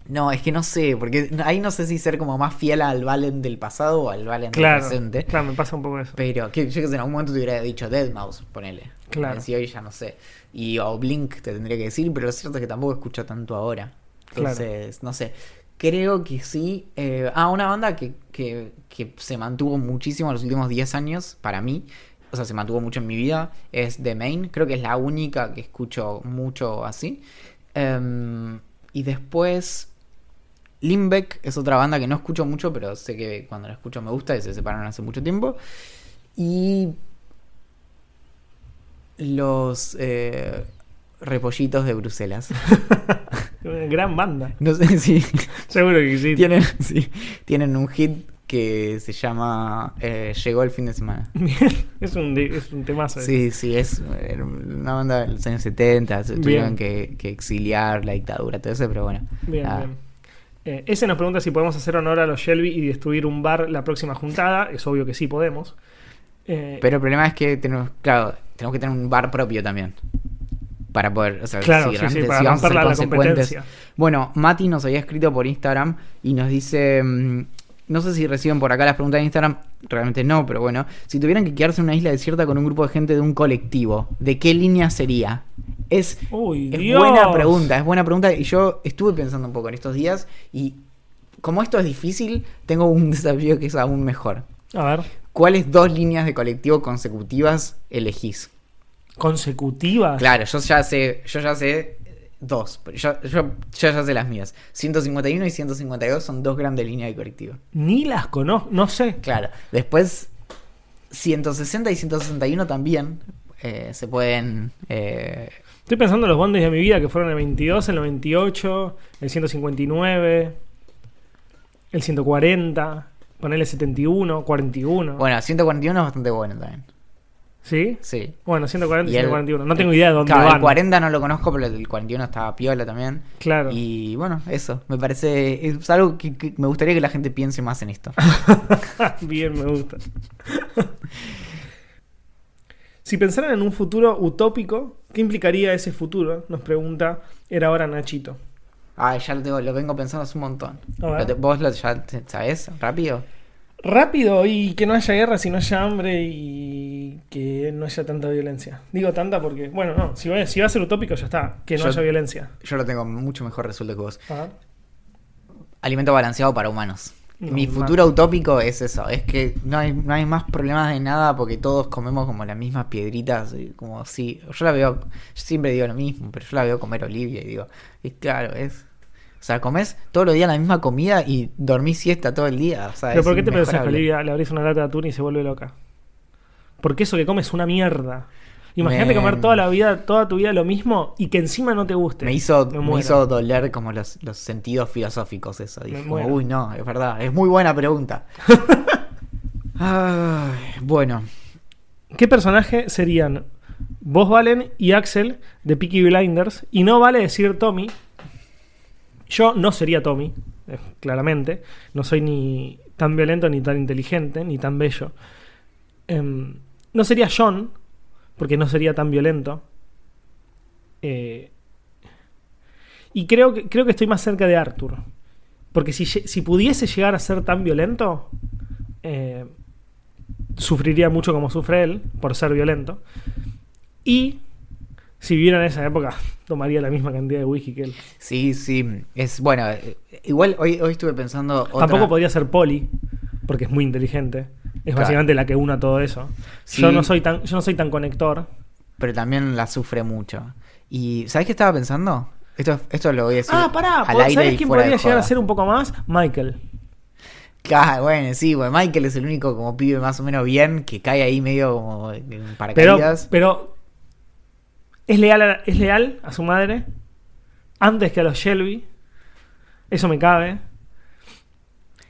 No, es que no sé, porque ahí no sé si ser como más fiel al Valen del pasado o al Valen Claro, del presente. claro, me pasa un poco eso. Pero que yo que sé, en algún momento te hubiera dicho Deadmau5, ponele. Claro. Si hoy ya no sé. Y o Blink te tendría que decir, pero lo cierto es que tampoco escucho tanto ahora. Entonces, no sé. Creo que sí. Eh, ah, una banda que, que, que se mantuvo muchísimo en los últimos 10 años, para mí. O sea, se mantuvo mucho en mi vida. Es The Main. Creo que es la única que escucho mucho así. Em, y después. Limbeck es otra banda que no escucho mucho, pero sé que cuando la escucho me gusta y se separaron hace mucho tiempo. Y los eh, repollitos de Bruselas. Una Gran banda. No sé si Seguro que sí. tienen, sí, tienen un hit que se llama eh, Llegó el fin de semana. Es un, es un temazo. Sí, sí, es eh, una banda de los años 70, se Bien. tuvieron que, que exiliar la dictadura, todo eso, pero bueno. Bien, Ah, bien. Eh, ese nos pregunta si podemos hacer honor a los Shelby y destruir un bar la próxima juntada. Es obvio que sí podemos. Pero el problema es que tenemos, claro, tenemos que tener un bar propio también. Para poder, o sea, claro, si sí, sí, para si vamos a ser romperla la consecuentes. competencia. Bueno, Mati nos había escrito por Instagram y nos dice, mm, no sé si reciben por acá las preguntas de Instagram, realmente no, pero bueno, si tuvieran que quedarse en una isla desierta con un grupo de gente de un colectivo, ¿de qué línea sería? Es, Uy, es buena pregunta, es buena pregunta y yo estuve pensando un poco en estos días y como esto es difícil, tengo un desafío que es aún mejor. A ver. ¿cuáles dos líneas de colectivo consecutivas elegís? ¿Consecutivas? Claro, yo ya sé, yo ya sé dos, yo, yo ya sé las mías. 151 y 152 son dos grandes líneas de colectivo. Ni las conozco, no sé. Claro, después 160 y 161 también eh, se pueden... eh, Estoy pensando en los bondes de mi vida que fueron el 22, el 98, el 159, el 140, ponerle 71, 41. bueno, 141 es bastante bueno también. ¿Sí? Sí. Bueno, 140 y Y el- 141. No tengo idea de dónde Claro, van. el 40 no lo conozco, pero el 41 estaba piola también. Claro. Y bueno, eso, me parece, es algo que, que me gustaría que la gente piense más en esto. Bien, me gusta. si pensaran en un futuro utópico, ¿qué implicaría ese futuro? Nos pregunta, era ahora Nachito. Ah, ya lo, tengo, lo vengo pensando hace un montón. Lo te- ¿Vos lo, ya te- sabés? ¿Rápido? Rápido y que no haya guerra, si no haya hambre y que no haya tanta violencia. Digo tanta porque, bueno, no, si va, si va a ser utópico ya está, que no Yo- haya violencia. Yo lo tengo mucho mejor resuelto que vos. Alimento balanceado para humanos. No, Mi futuro utópico es eso, es que no hay, no hay más problemas de nada porque todos comemos como las mismas piedritas, y como así. Yo la veo, yo siempre digo lo mismo, pero yo la veo comer Olivia y digo, y claro, es... O sea, comes todos los días la misma comida y dormís siesta todo el día. O sea, Pero ¿por qué te pensás que. Olivia le abrís una lata de atún y se vuelve loca? Porque eso que comes es una mierda. Imagínate Me- comer toda la vida, toda tu vida lo mismo y que encima no te guste. Me hizo, Me hizo doler como los, los sentidos filosóficos eso. Dije, como, uy, no, es verdad. Es muy buena pregunta. Bueno, ¿Qué personaje serían vos, Valen y Axel de Peaky Blinders? Y no vale decir Tommy. Yo no sería Tommy, eh, claramente. No soy ni tan violento, ni tan inteligente, ni tan bello. Em, no sería John, porque no sería tan violento. Eh, y creo que, creo que estoy más cerca de Arthur. Porque si, si pudiese llegar a ser tan violento, eh, sufriría mucho como sufre él por ser violento. Y si viviera en esa época, tomaría la misma cantidad de whisky que él. sí, sí. Es bueno. Igual hoy, hoy estuve pensando. Otra... Tampoco podría ser Polly, porque es muy inteligente. Es Claro. básicamente la que una todo eso. Sí. Yo no soy tan, yo no soy tan conector. Pero también la sufre mucho. ¿Y sabes qué estaba pensando? Esto, esto lo voy a decir. ah, pará, al aire ¿sabes y quién podría llegar a ser un poco más? Michael. Claro, bueno, sí, bueno, Michael es el único como pibe más o menos bien que cae ahí medio como en Pero, paracaídas. pero es leal, a, es leal a su madre antes que a los Shelby. Eso me cabe.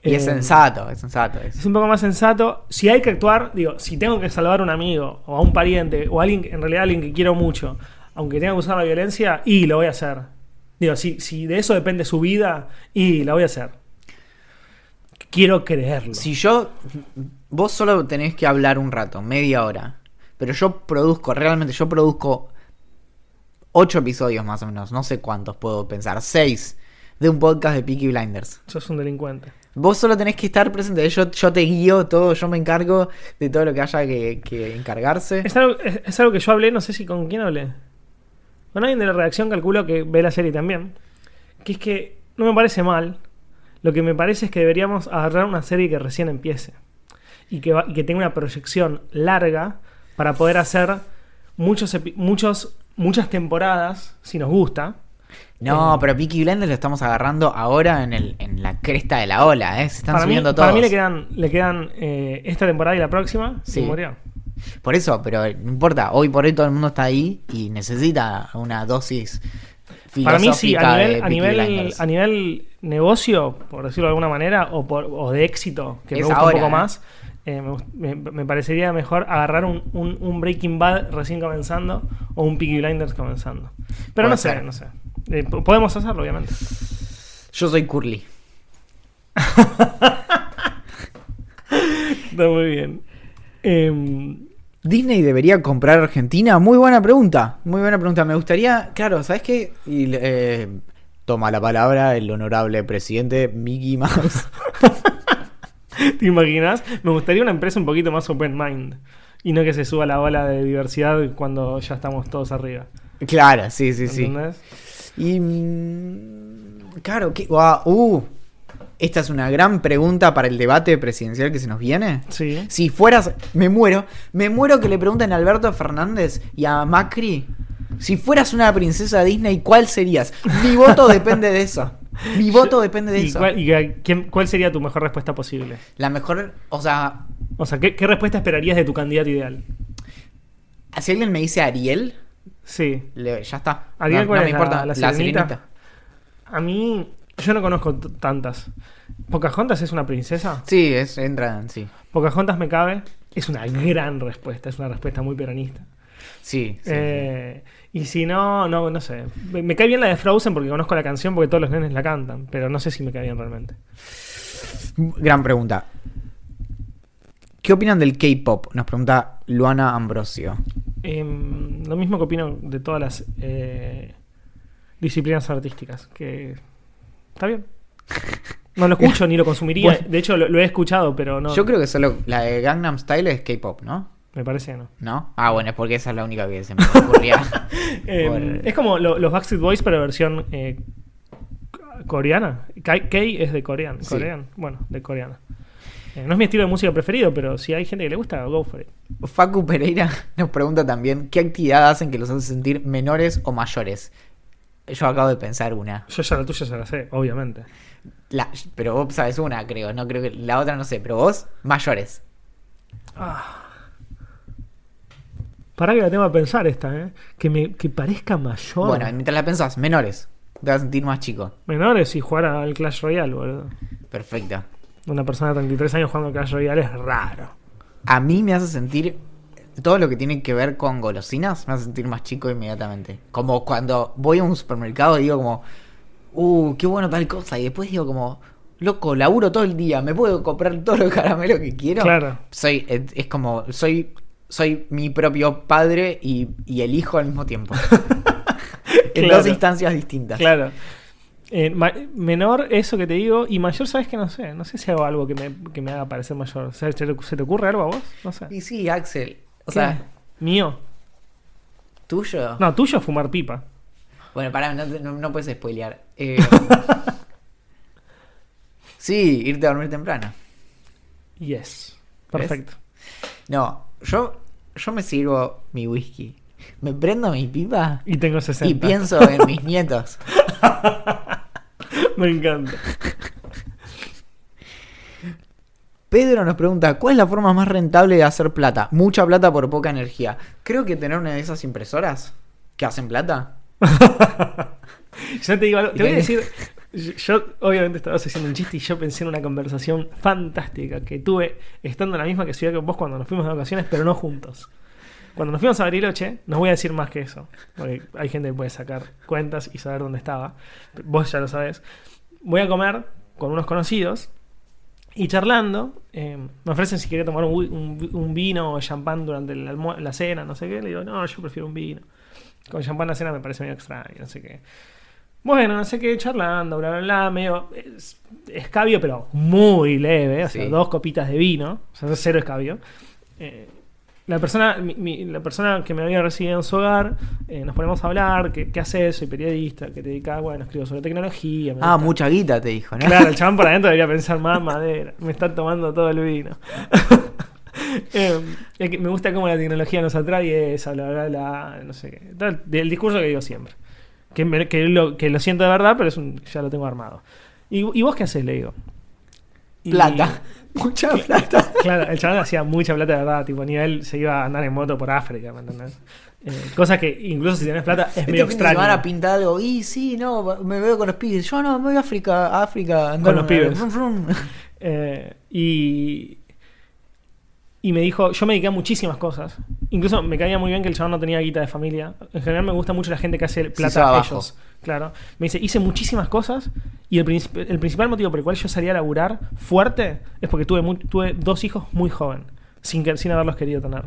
y es Eh, sensato, es sensato. es- Es un poco más sensato. Si hay que actuar, digo, si tengo que salvar a un amigo o a un pariente o a alguien, en realidad a alguien que quiero mucho, aunque tenga que usar la violencia, y lo voy a hacer. Digo, si, si de eso depende su vida, y la voy a hacer. Quiero creerlo. Si yo. Vos solo tenés que hablar un rato, media hora. Pero yo produzco, realmente yo produzco ocho episodios más o menos, no sé cuántos puedo pensar, seis de un podcast de Peaky Blinders. Sos un delincuente. Vos solo tenés que estar presente, yo, yo te guío todo, yo me encargo de todo lo que haya que, que encargarse. Es algo, es, es algo que yo hablé, no sé si con quién hablé. Con alguien de la redacción calculo que ve la serie también. Que es que no me parece mal. Lo que me parece es que deberíamos agarrar una serie que recién empiece. Y que, va- y que tenga una proyección larga para poder hacer muchos, muchos, muchas temporadas, si nos gusta. No, Eh. pero Peaky Blinders lo estamos agarrando ahora en, el, en la cresta de la ola, ¿eh? Se están para, mí, subiendo todos. para mí le quedan, le quedan eh, esta temporada y la próxima. Sí. Por eso, pero no importa, hoy por hoy todo el mundo está ahí y necesita una dosis Para mí sí, a nivel, a, nivel, a nivel negocio, por decirlo de alguna manera, o, por, o de éxito, que me Es gusta ahora, un poco ¿eh? más, eh, me, parecería mejor agarrar un, un- un Breaking Bad recién comenzando o un Peaky Blinders comenzando. Pero Puede no sé, ser. no sé. Eh, po- podemos hacerlo, obviamente. Yo soy Curly. Está muy bien. Em, ¿Disney debería comprar Argentina? Muy buena pregunta. Muy buena pregunta. Me gustaría, claro, ¿sabes qué? Y, eh, toma la palabra el honorable presidente Mickey Mouse. ¿Te imaginas? Me gustaría una empresa un poquito más open mind. Y no que se suba la ola de diversidad cuando ya estamos todos arriba. claro, sí, sí, sí. ¿Entendés? Y. mm, Claro, que. guau, uh, esta es una gran pregunta para el debate presidencial que se nos viene. Sí. Si fueras, me muero, me muero que le pregunten a Alberto Fernández y a Macri, si fueras una princesa Disney, ¿cuál serías? Mi voto depende de eso. Mi voto depende de ¿Y, eso. cuál, y quién- cuál sería tu mejor respuesta posible? La mejor, o sea, O sea, ¿qué, qué respuesta esperarías de tu candidato ideal? si alguien me dice Ariel, Sí. le- ya está. Ariel, no, ¿cuál no me es la- importa. la sirenita? A mí, yo no conozco tantas. ¿Pocahontas es una princesa? Sí, es, entran, sí. ¿Pocahontas me cabe? Es una gran respuesta, es una respuesta muy peronista. Sí. sí. Eh, y si no, no, no sé. Me, me cae bien la de Frozen porque conozco la canción porque todos los nenes la cantan, pero no sé si me cae bien realmente. Gran pregunta. ¿Qué opinan del K-pop? Nos pregunta Luana Ambrosio. Em, lo mismo que opino de todas las eh, disciplinas artísticas, que está bien. No lo escucho ni lo consumiría. Bueno. De hecho, lo, lo he escuchado, pero no. Yo creo que solo la de Gangnam Style es K-pop, ¿no? Me parece que no. ¿No? Ah, bueno, es porque esa es la única que se me ocurría. Por- Es como lo- los Backstreet Boys, pero versión eh, coreana. K, K es de coreano. Sí. Bueno, de coreana. Eh, no es mi estilo de música preferido, pero si hay gente que le gusta, go for it. Facu Pereira nos pregunta también qué actividad hacen que los hace sentir menores o mayores. Yo acabo de pensar una. Yo ya la tuya ya la sé, obviamente. La- pero vos sabes una, creo. No creo que la otra no sé. Pero vos, mayores. Para que la tengo que pensar esta, ¿eh? Que, me, que parezca mayor. Bueno, mientras la pensás, menores. Te vas a sentir más chico. Menores y jugar al Clash Royale, boludo. Perfecto. Una persona de 33 años jugando al Clash Royale es raro. A mí me hace sentir todo lo que tiene que ver con golosinas, me hace sentir más chico inmediatamente. Como cuando voy a un supermercado y digo como, uh, qué bueno tal cosa. Y después digo como, loco, laburo todo el día, me puedo comprar todos los caramelos que quiero. Claro. Soy, es, es como, soy, soy mi propio padre y, y el hijo al mismo tiempo. en Claro. dos instancias distintas. Claro. Eh, menor, eso que te digo, y mayor, sabes que no sé. No sé si hago algo que me, que me haga parecer mayor. O sea, ¿Se te, se te ocurre algo a vos? No sé. Y sí, Axel. O ¿Qué? sea, mío. tuyo. No, tuyo es fumar pipa. Bueno, pará, no, no, no puedes spoilear. Eh, sí, irte a dormir temprano. Yes. Perfecto. No, yo, yo me sirvo mi whisky. Me prendo mi pipa Y tengo 60. y pienso en mis nietos. Me encanta. Pedro nos pregunta, ¿cuál es la forma más rentable de hacer plata? Mucha plata por poca energía. Creo que tener una de esas impresoras que hacen plata. Yo te digo algo. Te voy a decir. Yo, obviamente estabas haciendo un chiste y yo pensé en una conversación fantástica que tuve estando en la misma que ciudad que vos cuando nos fuimos de vacaciones, pero no juntos. Cuando nos fuimos a Bariloche, no voy a decir más que eso, porque hay gente que puede sacar cuentas y saber dónde estaba. Vos ya lo sabés. Voy a comer con unos conocidos y charlando, eh, me ofrecen si quería tomar un, un- un vino o champán durante almuer- la cena, no sé qué. Le digo, no, yo prefiero un vino. Con champán la cena me parece medio extraño, no sé qué. Bueno, no sé qué, charlando, bla, bla, bla, medio es- escabio, pero muy leve, o sea, dos copitas de vino, o sea, cero escabio. Eh, la persona, mi- mi- la persona que me había recibido en su hogar, eh, nos ponemos a hablar, ¿qué, qué haces? Soy periodista, ¿qué te dedicas? Bueno, escribo sobre tecnología. Ah, gusta- mucha guita te dijo, ¿no? Claro, el chabón por adentro debería pensar más madera. Me están tomando todo el vino. Eh, me gusta cómo la tecnología nos atraviesa, bla, bla, bla, no sé qué. Tal, El discurso que digo siempre. Que, me- que lo, que lo siento de verdad, pero es un- ya lo tengo armado. ¿Y, y vos qué haces? Le digo. Y- Plata. Mucha plata. Claro, el chaval hacía mucha plata de verdad, tipo a nivel se iba a andar en moto por África, ¿me entendés? Eh, cosa que incluso si tenés plata es Este medio fin de semana extraño. pinta algo. Y sí, no, me veo con los pibes. Yo no, me voy a África, a África. a andar Con los pibes. Eh, y, y me dijo, yo me dediqué a muchísimas cosas. Incluso me caía muy bien que el chabón no tenía guita de familia. En general me gusta mucho la gente que hace plata a ellos. Claro. Me dice, hice muchísimas cosas y el, princip- el principal motivo por el cual yo salí a laburar fuerte es porque tuve, tuve dos hijos muy joven, sin, que- sin haberlos querido tener.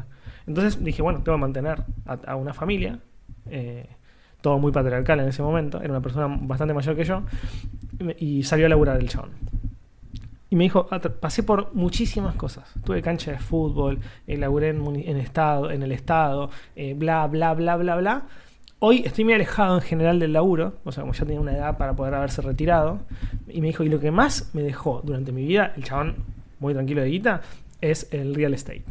Entonces dije, bueno, tengo que mantener a, a una familia. eh, todo muy patriarcal en ese momento. Era una persona bastante mayor que yo. Y salió a laburar el chabón. Y me dijo, "Atra- pasé por muchísimas cosas. Tuve cancha de fútbol, eh, laburé en, estado, en el estado, eh, bla, bla, bla, bla, bla. Hoy estoy muy alejado en general del laburo, o sea, como ya tenía una edad para poder haberse retirado. Y, y me dijo, y lo que más me dejó durante mi vida, el chabón muy tranquilo de guita, es el real estate.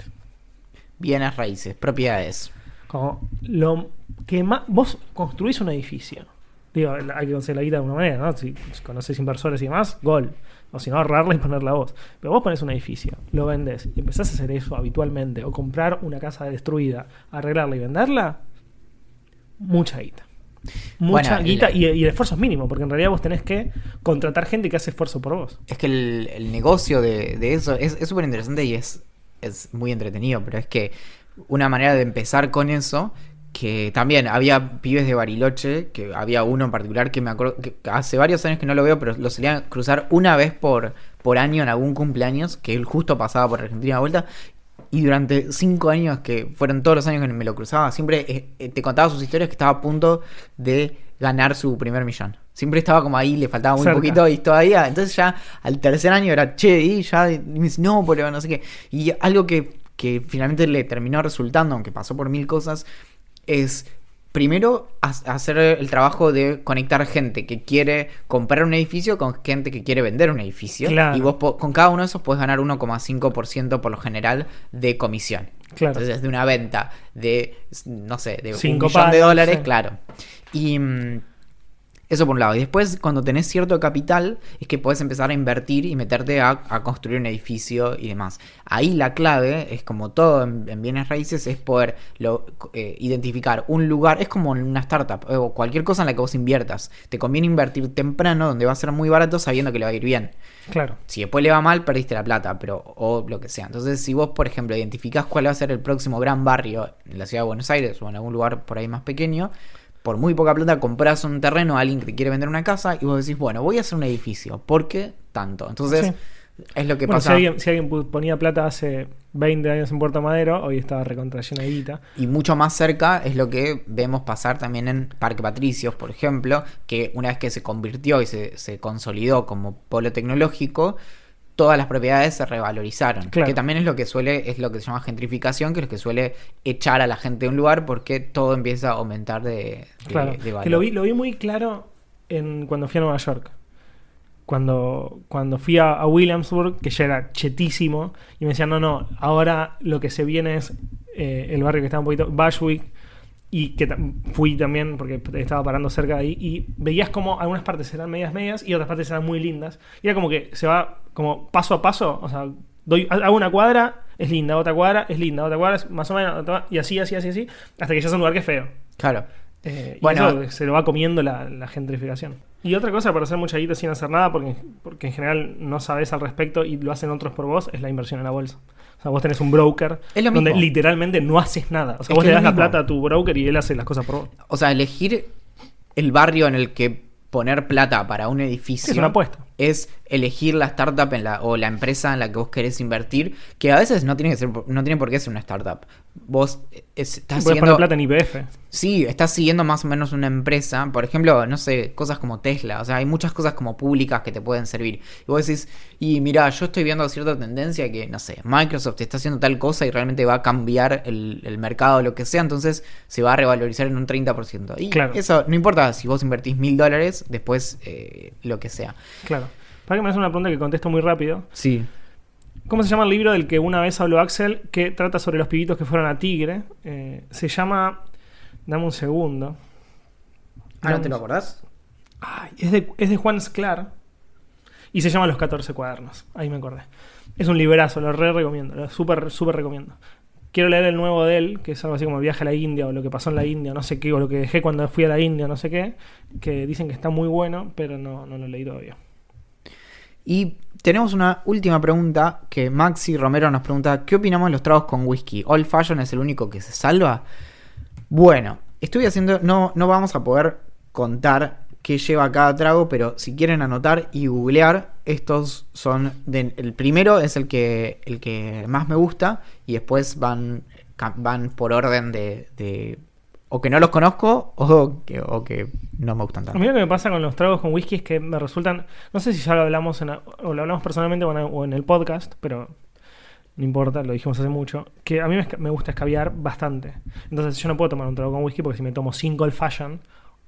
Bienes raíces, propiedades. Como lo que más. Vos construís un edificio. Digo, hay que conseguir la guita de alguna manera, ¿no? Si, si conoces inversores y demás, gol. O si no, ahorrarla y ponerla vos. Pero vos pones un edificio, lo vendés y empezás a hacer eso habitualmente, o comprar una casa destruida, arreglarla y venderla, mucha guita. Mucha Bueno, y guita la- y, el esfuerzo es mínimo, porque en realidad vos tenés que contratar gente que hace esfuerzo por vos. Es que el, el negocio de, de eso es es súper interesante y es, es muy entretenido, pero es que una manera de empezar con eso, que también había pibes de Bariloche, que había uno en particular que me acuerdo, que hace varios años que no lo veo, pero lo solían cruzar una vez por, por año en algún cumpleaños, que él justo pasaba por Argentina de vuelta. Y durante cinco años, que fueron todos los años que me lo cruzaba, siempre eh, eh, te contaba sus historias que estaba a punto de ganar su primer millón. Siempre estaba como ahí, le faltaba muy Cerca. poquito y todavía. Entonces ya al tercer año era che, y ya y me dice, no, pero no sé qué. Y algo que, que finalmente le terminó resultando, aunque pasó por mil cosas, es primero ha- hacer el trabajo de conectar gente que quiere comprar un edificio con gente que quiere vender un edificio. Claro. Y vos con cada uno de esos puedes ganar 1,5% por lo general de comisión. Claro. Entonces, de una venta de, no sé, de Cinco un millón de dólares, sí. claro. Y mm, eso por un lado. Y después, cuando tenés cierto capital, es que podés empezar a invertir y meterte a, a construir un edificio y demás. Ahí la clave es como todo en, en bienes raíces, es poder lo- eh, identificar un lugar, es como en una startup o cualquier cosa en la que vos inviertas. Te conviene invertir temprano, donde va a ser muy barato, sabiendo que le va a ir bien. Claro. Si después le va mal, perdiste la plata, pero o lo que sea. Entonces, si vos, por ejemplo, identificás cuál va a ser el próximo gran barrio en la ciudad de Buenos Aires o en algún lugar por ahí más pequeño, por muy poca plata compras un terreno a alguien que te quiere vender una casa y vos decís, bueno, voy a hacer un edificio. ¿Por qué tanto? Entonces, es lo que Bueno, si pasa. alguien, si alguien ponía plata hace 20 años en Puerto Madero, hoy estaba recontra llena de guita. Y mucho más cerca es lo que vemos pasar también en Parque Patricios, por ejemplo, que una vez que se convirtió y se, se consolidó como polo tecnológico, todas las propiedades se revalorizaron. Claro. Que también es lo que suele, es lo que se llama gentrificación, que es lo que suele echar a la gente de un lugar porque todo empieza a aumentar de, de- Claro. de valor. que lo vi, lo vi muy claro en, cuando fui a Nueva York. Cuando, cuando fui a, a Williamsburg, que ya era chetísimo, y me decían, no, no, ahora lo que se viene es eh, el barrio que está un poquito, Bushwick, y que fui también porque estaba parando cerca de ahí, y veías como algunas partes eran medias medias y otras partes eran muy lindas. Y era como que se va como paso a paso, o sea, doy, hago una cuadra, es linda, otra cuadra, es linda, otra cuadra, es más o menos, otra- y así, así, así, así, hasta que ya es un lugar que es feo. Claro. Eh, Bueno. y eso se lo va comiendo la, la gentrificación. Y otra cosa para hacer mucha guita sin hacer nada, porque, porque en general no sabes al respecto y lo hacen otros por vos, es la inversión en la bolsa. O sea, vos tenés un broker Es lo donde mismo. literalmente no haces nada. O sea, Es vos le das la plata a tu broker y él hace las cosas por vos. O sea, elegir el barrio en el que poner plata para un edificio Es una apuesta. Es elegir la startup en la, o la empresa en la que vos querés invertir, que a veces no tiene que ser, no tiene por qué ser una startup. Vos eh, es- estás Puedes siguiendo, plata en IPF. sí, estás siguiendo más o menos una empresa, por ejemplo, no sé, cosas como Tesla, o sea, hay muchas cosas como públicas que te pueden servir. Y vos decís, y mira, yo estoy viendo cierta tendencia que, no sé, Microsoft está haciendo tal cosa y realmente va a cambiar el, el mercado o lo que sea, entonces se va a revalorizar en un 30%. Y Claro. eso no importa si vos invertís mil dólares, después eh, lo que sea. Claro. Para que me hagas una pregunta que contesto muy rápido. Sí. ¿Cómo se llama el libro del que una vez habló Axel que trata sobre los pibitos que fueron a Tigre? Eh, se llama. Dame un segundo. Ah, ¿no te lo acordás? Ay, es, de, es de Juan Sclar. Y se llama Los 14 cuadernos. Ahí me acordé. Es un librazo, lo re recomiendo. Lo súper, súper recomiendo. Quiero leer el nuevo de él, que es algo así como viaje a la India o lo que pasó en la India, no sé qué, o lo que dejé cuando fui a la India, no sé qué. Que dicen que está muy bueno, pero no, no lo leí todavía. Y tenemos una última pregunta que Maxi Romero nos pregunta, ¿qué opinamos de los tragos con whisky? ¿Old Fashion es el único que se salva? Bueno, estoy haciendo, no, no vamos a poder contar qué lleva cada trago, pero si quieren anotar y googlear, estos son, el primero es el que, el que más me gusta y después van, van por orden de, de- o que no los conozco o que, o que no me gustan A tanto. mí lo que me pasa con los tragos con whisky es que me resultan. No sé si ya lo hablamos en, o lo hablamos personalmente o en, el podcast, pero no importa, lo dijimos hace mucho. Que a mí me, me gusta escabiar bastante. Entonces yo no puedo tomar un trago con whisky porque si me tomo 5 old fashion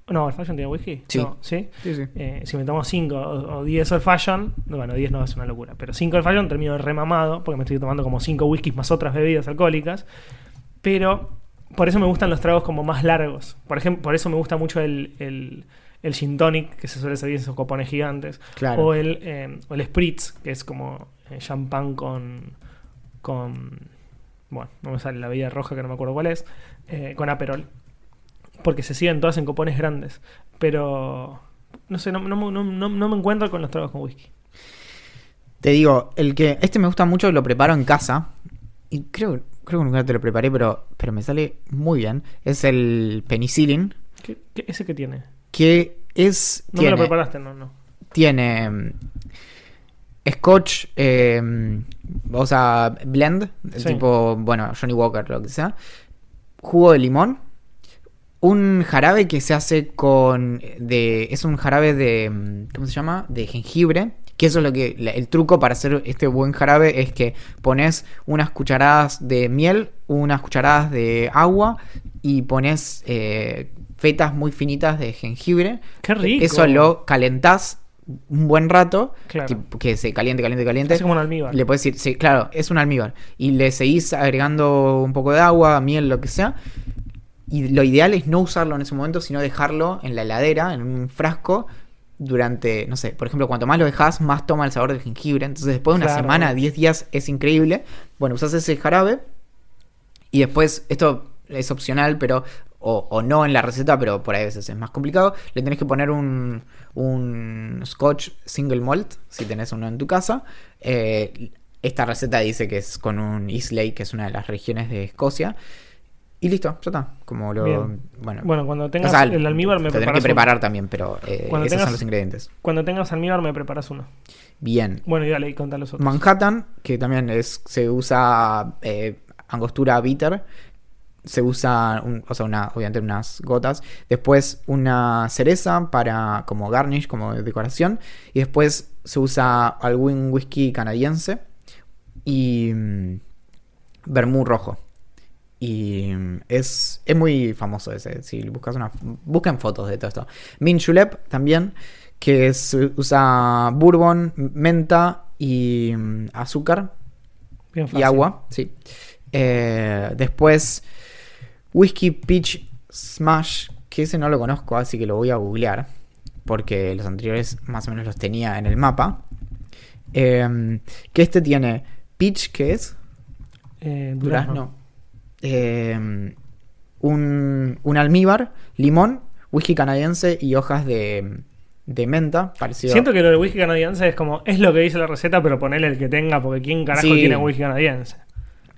No, el fashion tiene whisky. Sí. No, ¿sí? Sí, sí. Eh, si me tomo 5 o 10 el fashion, bueno, 10 no es una locura, pero 5 el fashion termino remamado porque me estoy tomando como 5 whiskies más otras bebidas alcohólicas. Pero por eso me gustan los tragos como más largos. Por ejemplo, por eso me gusta mucho el, el, el gin tonic, que se suele servir en esos copones gigantes. Claro. O el, eh, o el spritz, que es como eh, champán con, con. Bueno, no me sale la bebida roja que no me acuerdo cuál es. eh, con aperol. Porque se siguen todas en copones grandes. Pero. No sé, no, no, no, no, no me encuentro con los tragos con whisky. Te digo, el que. Este me gusta mucho, lo preparo en casa. Y creo, creo que nunca te lo preparé, pero, pero me sale muy bien. Es el penicillin. ¿Qué, qué- ese que tiene? Que es. No tiene, me lo preparaste, no, no. tiene mm, scotch, eh, o sea, blend, Sí. tipo, bueno, Johnny Walker, lo que sea, jugo de limón, un jarabe que se hace con, de, es un jarabe de, mm, ¿cómo se llama? De jengibre, que eso es lo que, el truco para hacer este buen jarabe es que pones unas cucharadas de miel, unas cucharadas de agua y pones eh, fetas muy finitas de jengibre. Qué rico. Eso lo calentás un buen rato, Claro. tipo, que se caliente, caliente, caliente. Hace como un almíbar. Le puedes decir, sí, claro, es un almíbar. Y le seguís agregando un poco de agua, miel, lo que sea. Y lo ideal es no usarlo en ese momento, sino dejarlo en la heladera, en un frasco, durante, no sé, por ejemplo, cuanto más lo dejas, más toma el sabor del jengibre. Entonces, después de una Claro. semana, 10 días, es increíble. Bueno, usas ese jarabe. Y después, esto es opcional, pero. O, o no en la receta, pero por ahí a veces es más complicado. Le tenés que poner un, un scotch single malt, si tenés uno en tu casa. Eh, esta receta dice que es con un Islay, que es una de las regiones de Escocia. Y listo, ya está. Como lo. Bien. Bueno, Bueno, cuando tengas o sea, el almíbar me preparas que preparar uno. también, pero eh, Cuando esos tengas- son los ingredientes. Cuando tengas almíbar me preparas uno. Bien. Bueno, y dale, y contá los otros. Manhattan, que también es, se usa eh, angostura bitter, se usa, un- o sea, una, obviamente unas gotas, después una cereza para como garnish, como decoración, y después se usa algún whisky canadiense y mm, vermú rojo. Y mm, es, es muy famoso ese. Si buscas una. Busquen fotos de todo esto. Min Julep también. Que se usa bourbon, menta y mm, azúcar Bien y agua. Sí. Eh, después. Whisky Peach Smash. Que ese no lo conozco, así que lo voy a googlear. Porque los anteriores más o menos los tenía en el mapa. Eh, que este tiene peach, que es Eh, durazno. durazno, eh, un, un almíbar, limón, whisky canadiense y hojas de, de menta, parecido. Siento que lo del whisky canadiense es como, es lo que dice la receta, pero ponele el que tenga, porque ¿quién carajo Sí. tiene whisky canadiense?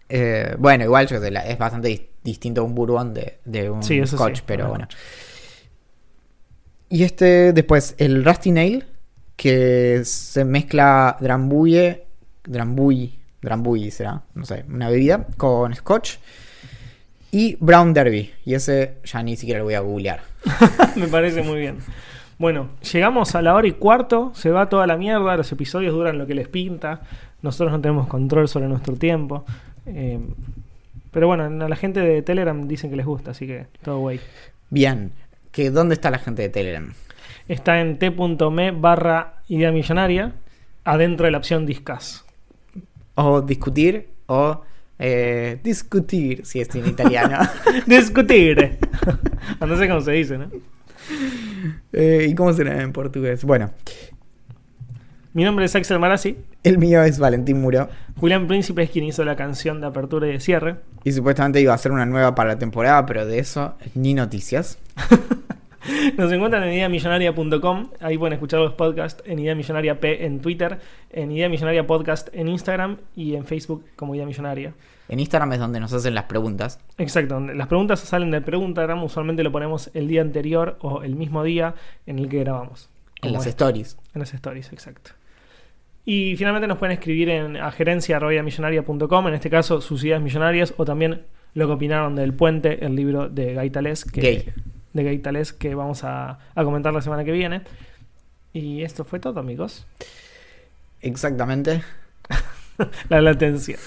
Eh, bueno, igual yo sé, la- es bastante dis- distinto a un bourbon de, de un Sí, scotch, sí, pero bueno. Y este, después, el Rusty Nail, que se mezcla drambuie, drambuie, drambuie será, no sé, una bebida con scotch. Y Brown Derby, y ese ya ni siquiera lo voy a googlear. Me parece muy bien. Bueno, llegamos a la hora y cuarto, se va toda la mierda, los episodios duran lo que les pinta, nosotros no tenemos control sobre nuestro tiempo. eh, pero bueno, a la gente de Telegram dicen que les gusta, así que todo güey. Bien, que ¿dónde está la gente de Telegram? Está en t.me barra idea millonaria, adentro de la opción Discuss. O discutir, o eh, discutir, si es en italiano. Discutir. no sé cómo se dice, ¿no? Eh, ¿Y cómo será en portugués? Bueno, Mi nombre es Axel Marazzi. el mío es Valentín Muro. Julián Príncipe es quien hizo la canción de apertura y de cierre. Y supuestamente iba a hacer una nueva para la temporada, pero de eso ni noticias. Nos encuentran en ideamillonaria.com. Ahí pueden escuchar los podcasts en Idea Millonaria P en Twitter, en Idea Millonaria Podcast en Instagram y en Facebook como Idea Millonaria. En Instagram es donde nos hacen las preguntas. Exacto, donde las preguntas salen del Preguntagram. Usualmente lo ponemos el día anterior o el mismo día en el que grabamos. En las este. stories. En las stories, exacto. Y finalmente nos pueden escribir en a gerencia.millonaria.com, en este caso sus ideas millonarias, o también lo que opinaron del puente, el libro de Gaitales, que, Gay. De Gaitales, que vamos a, a comentar la semana que viene. Y esto fue todo, amigos. Exactamente. La latencia.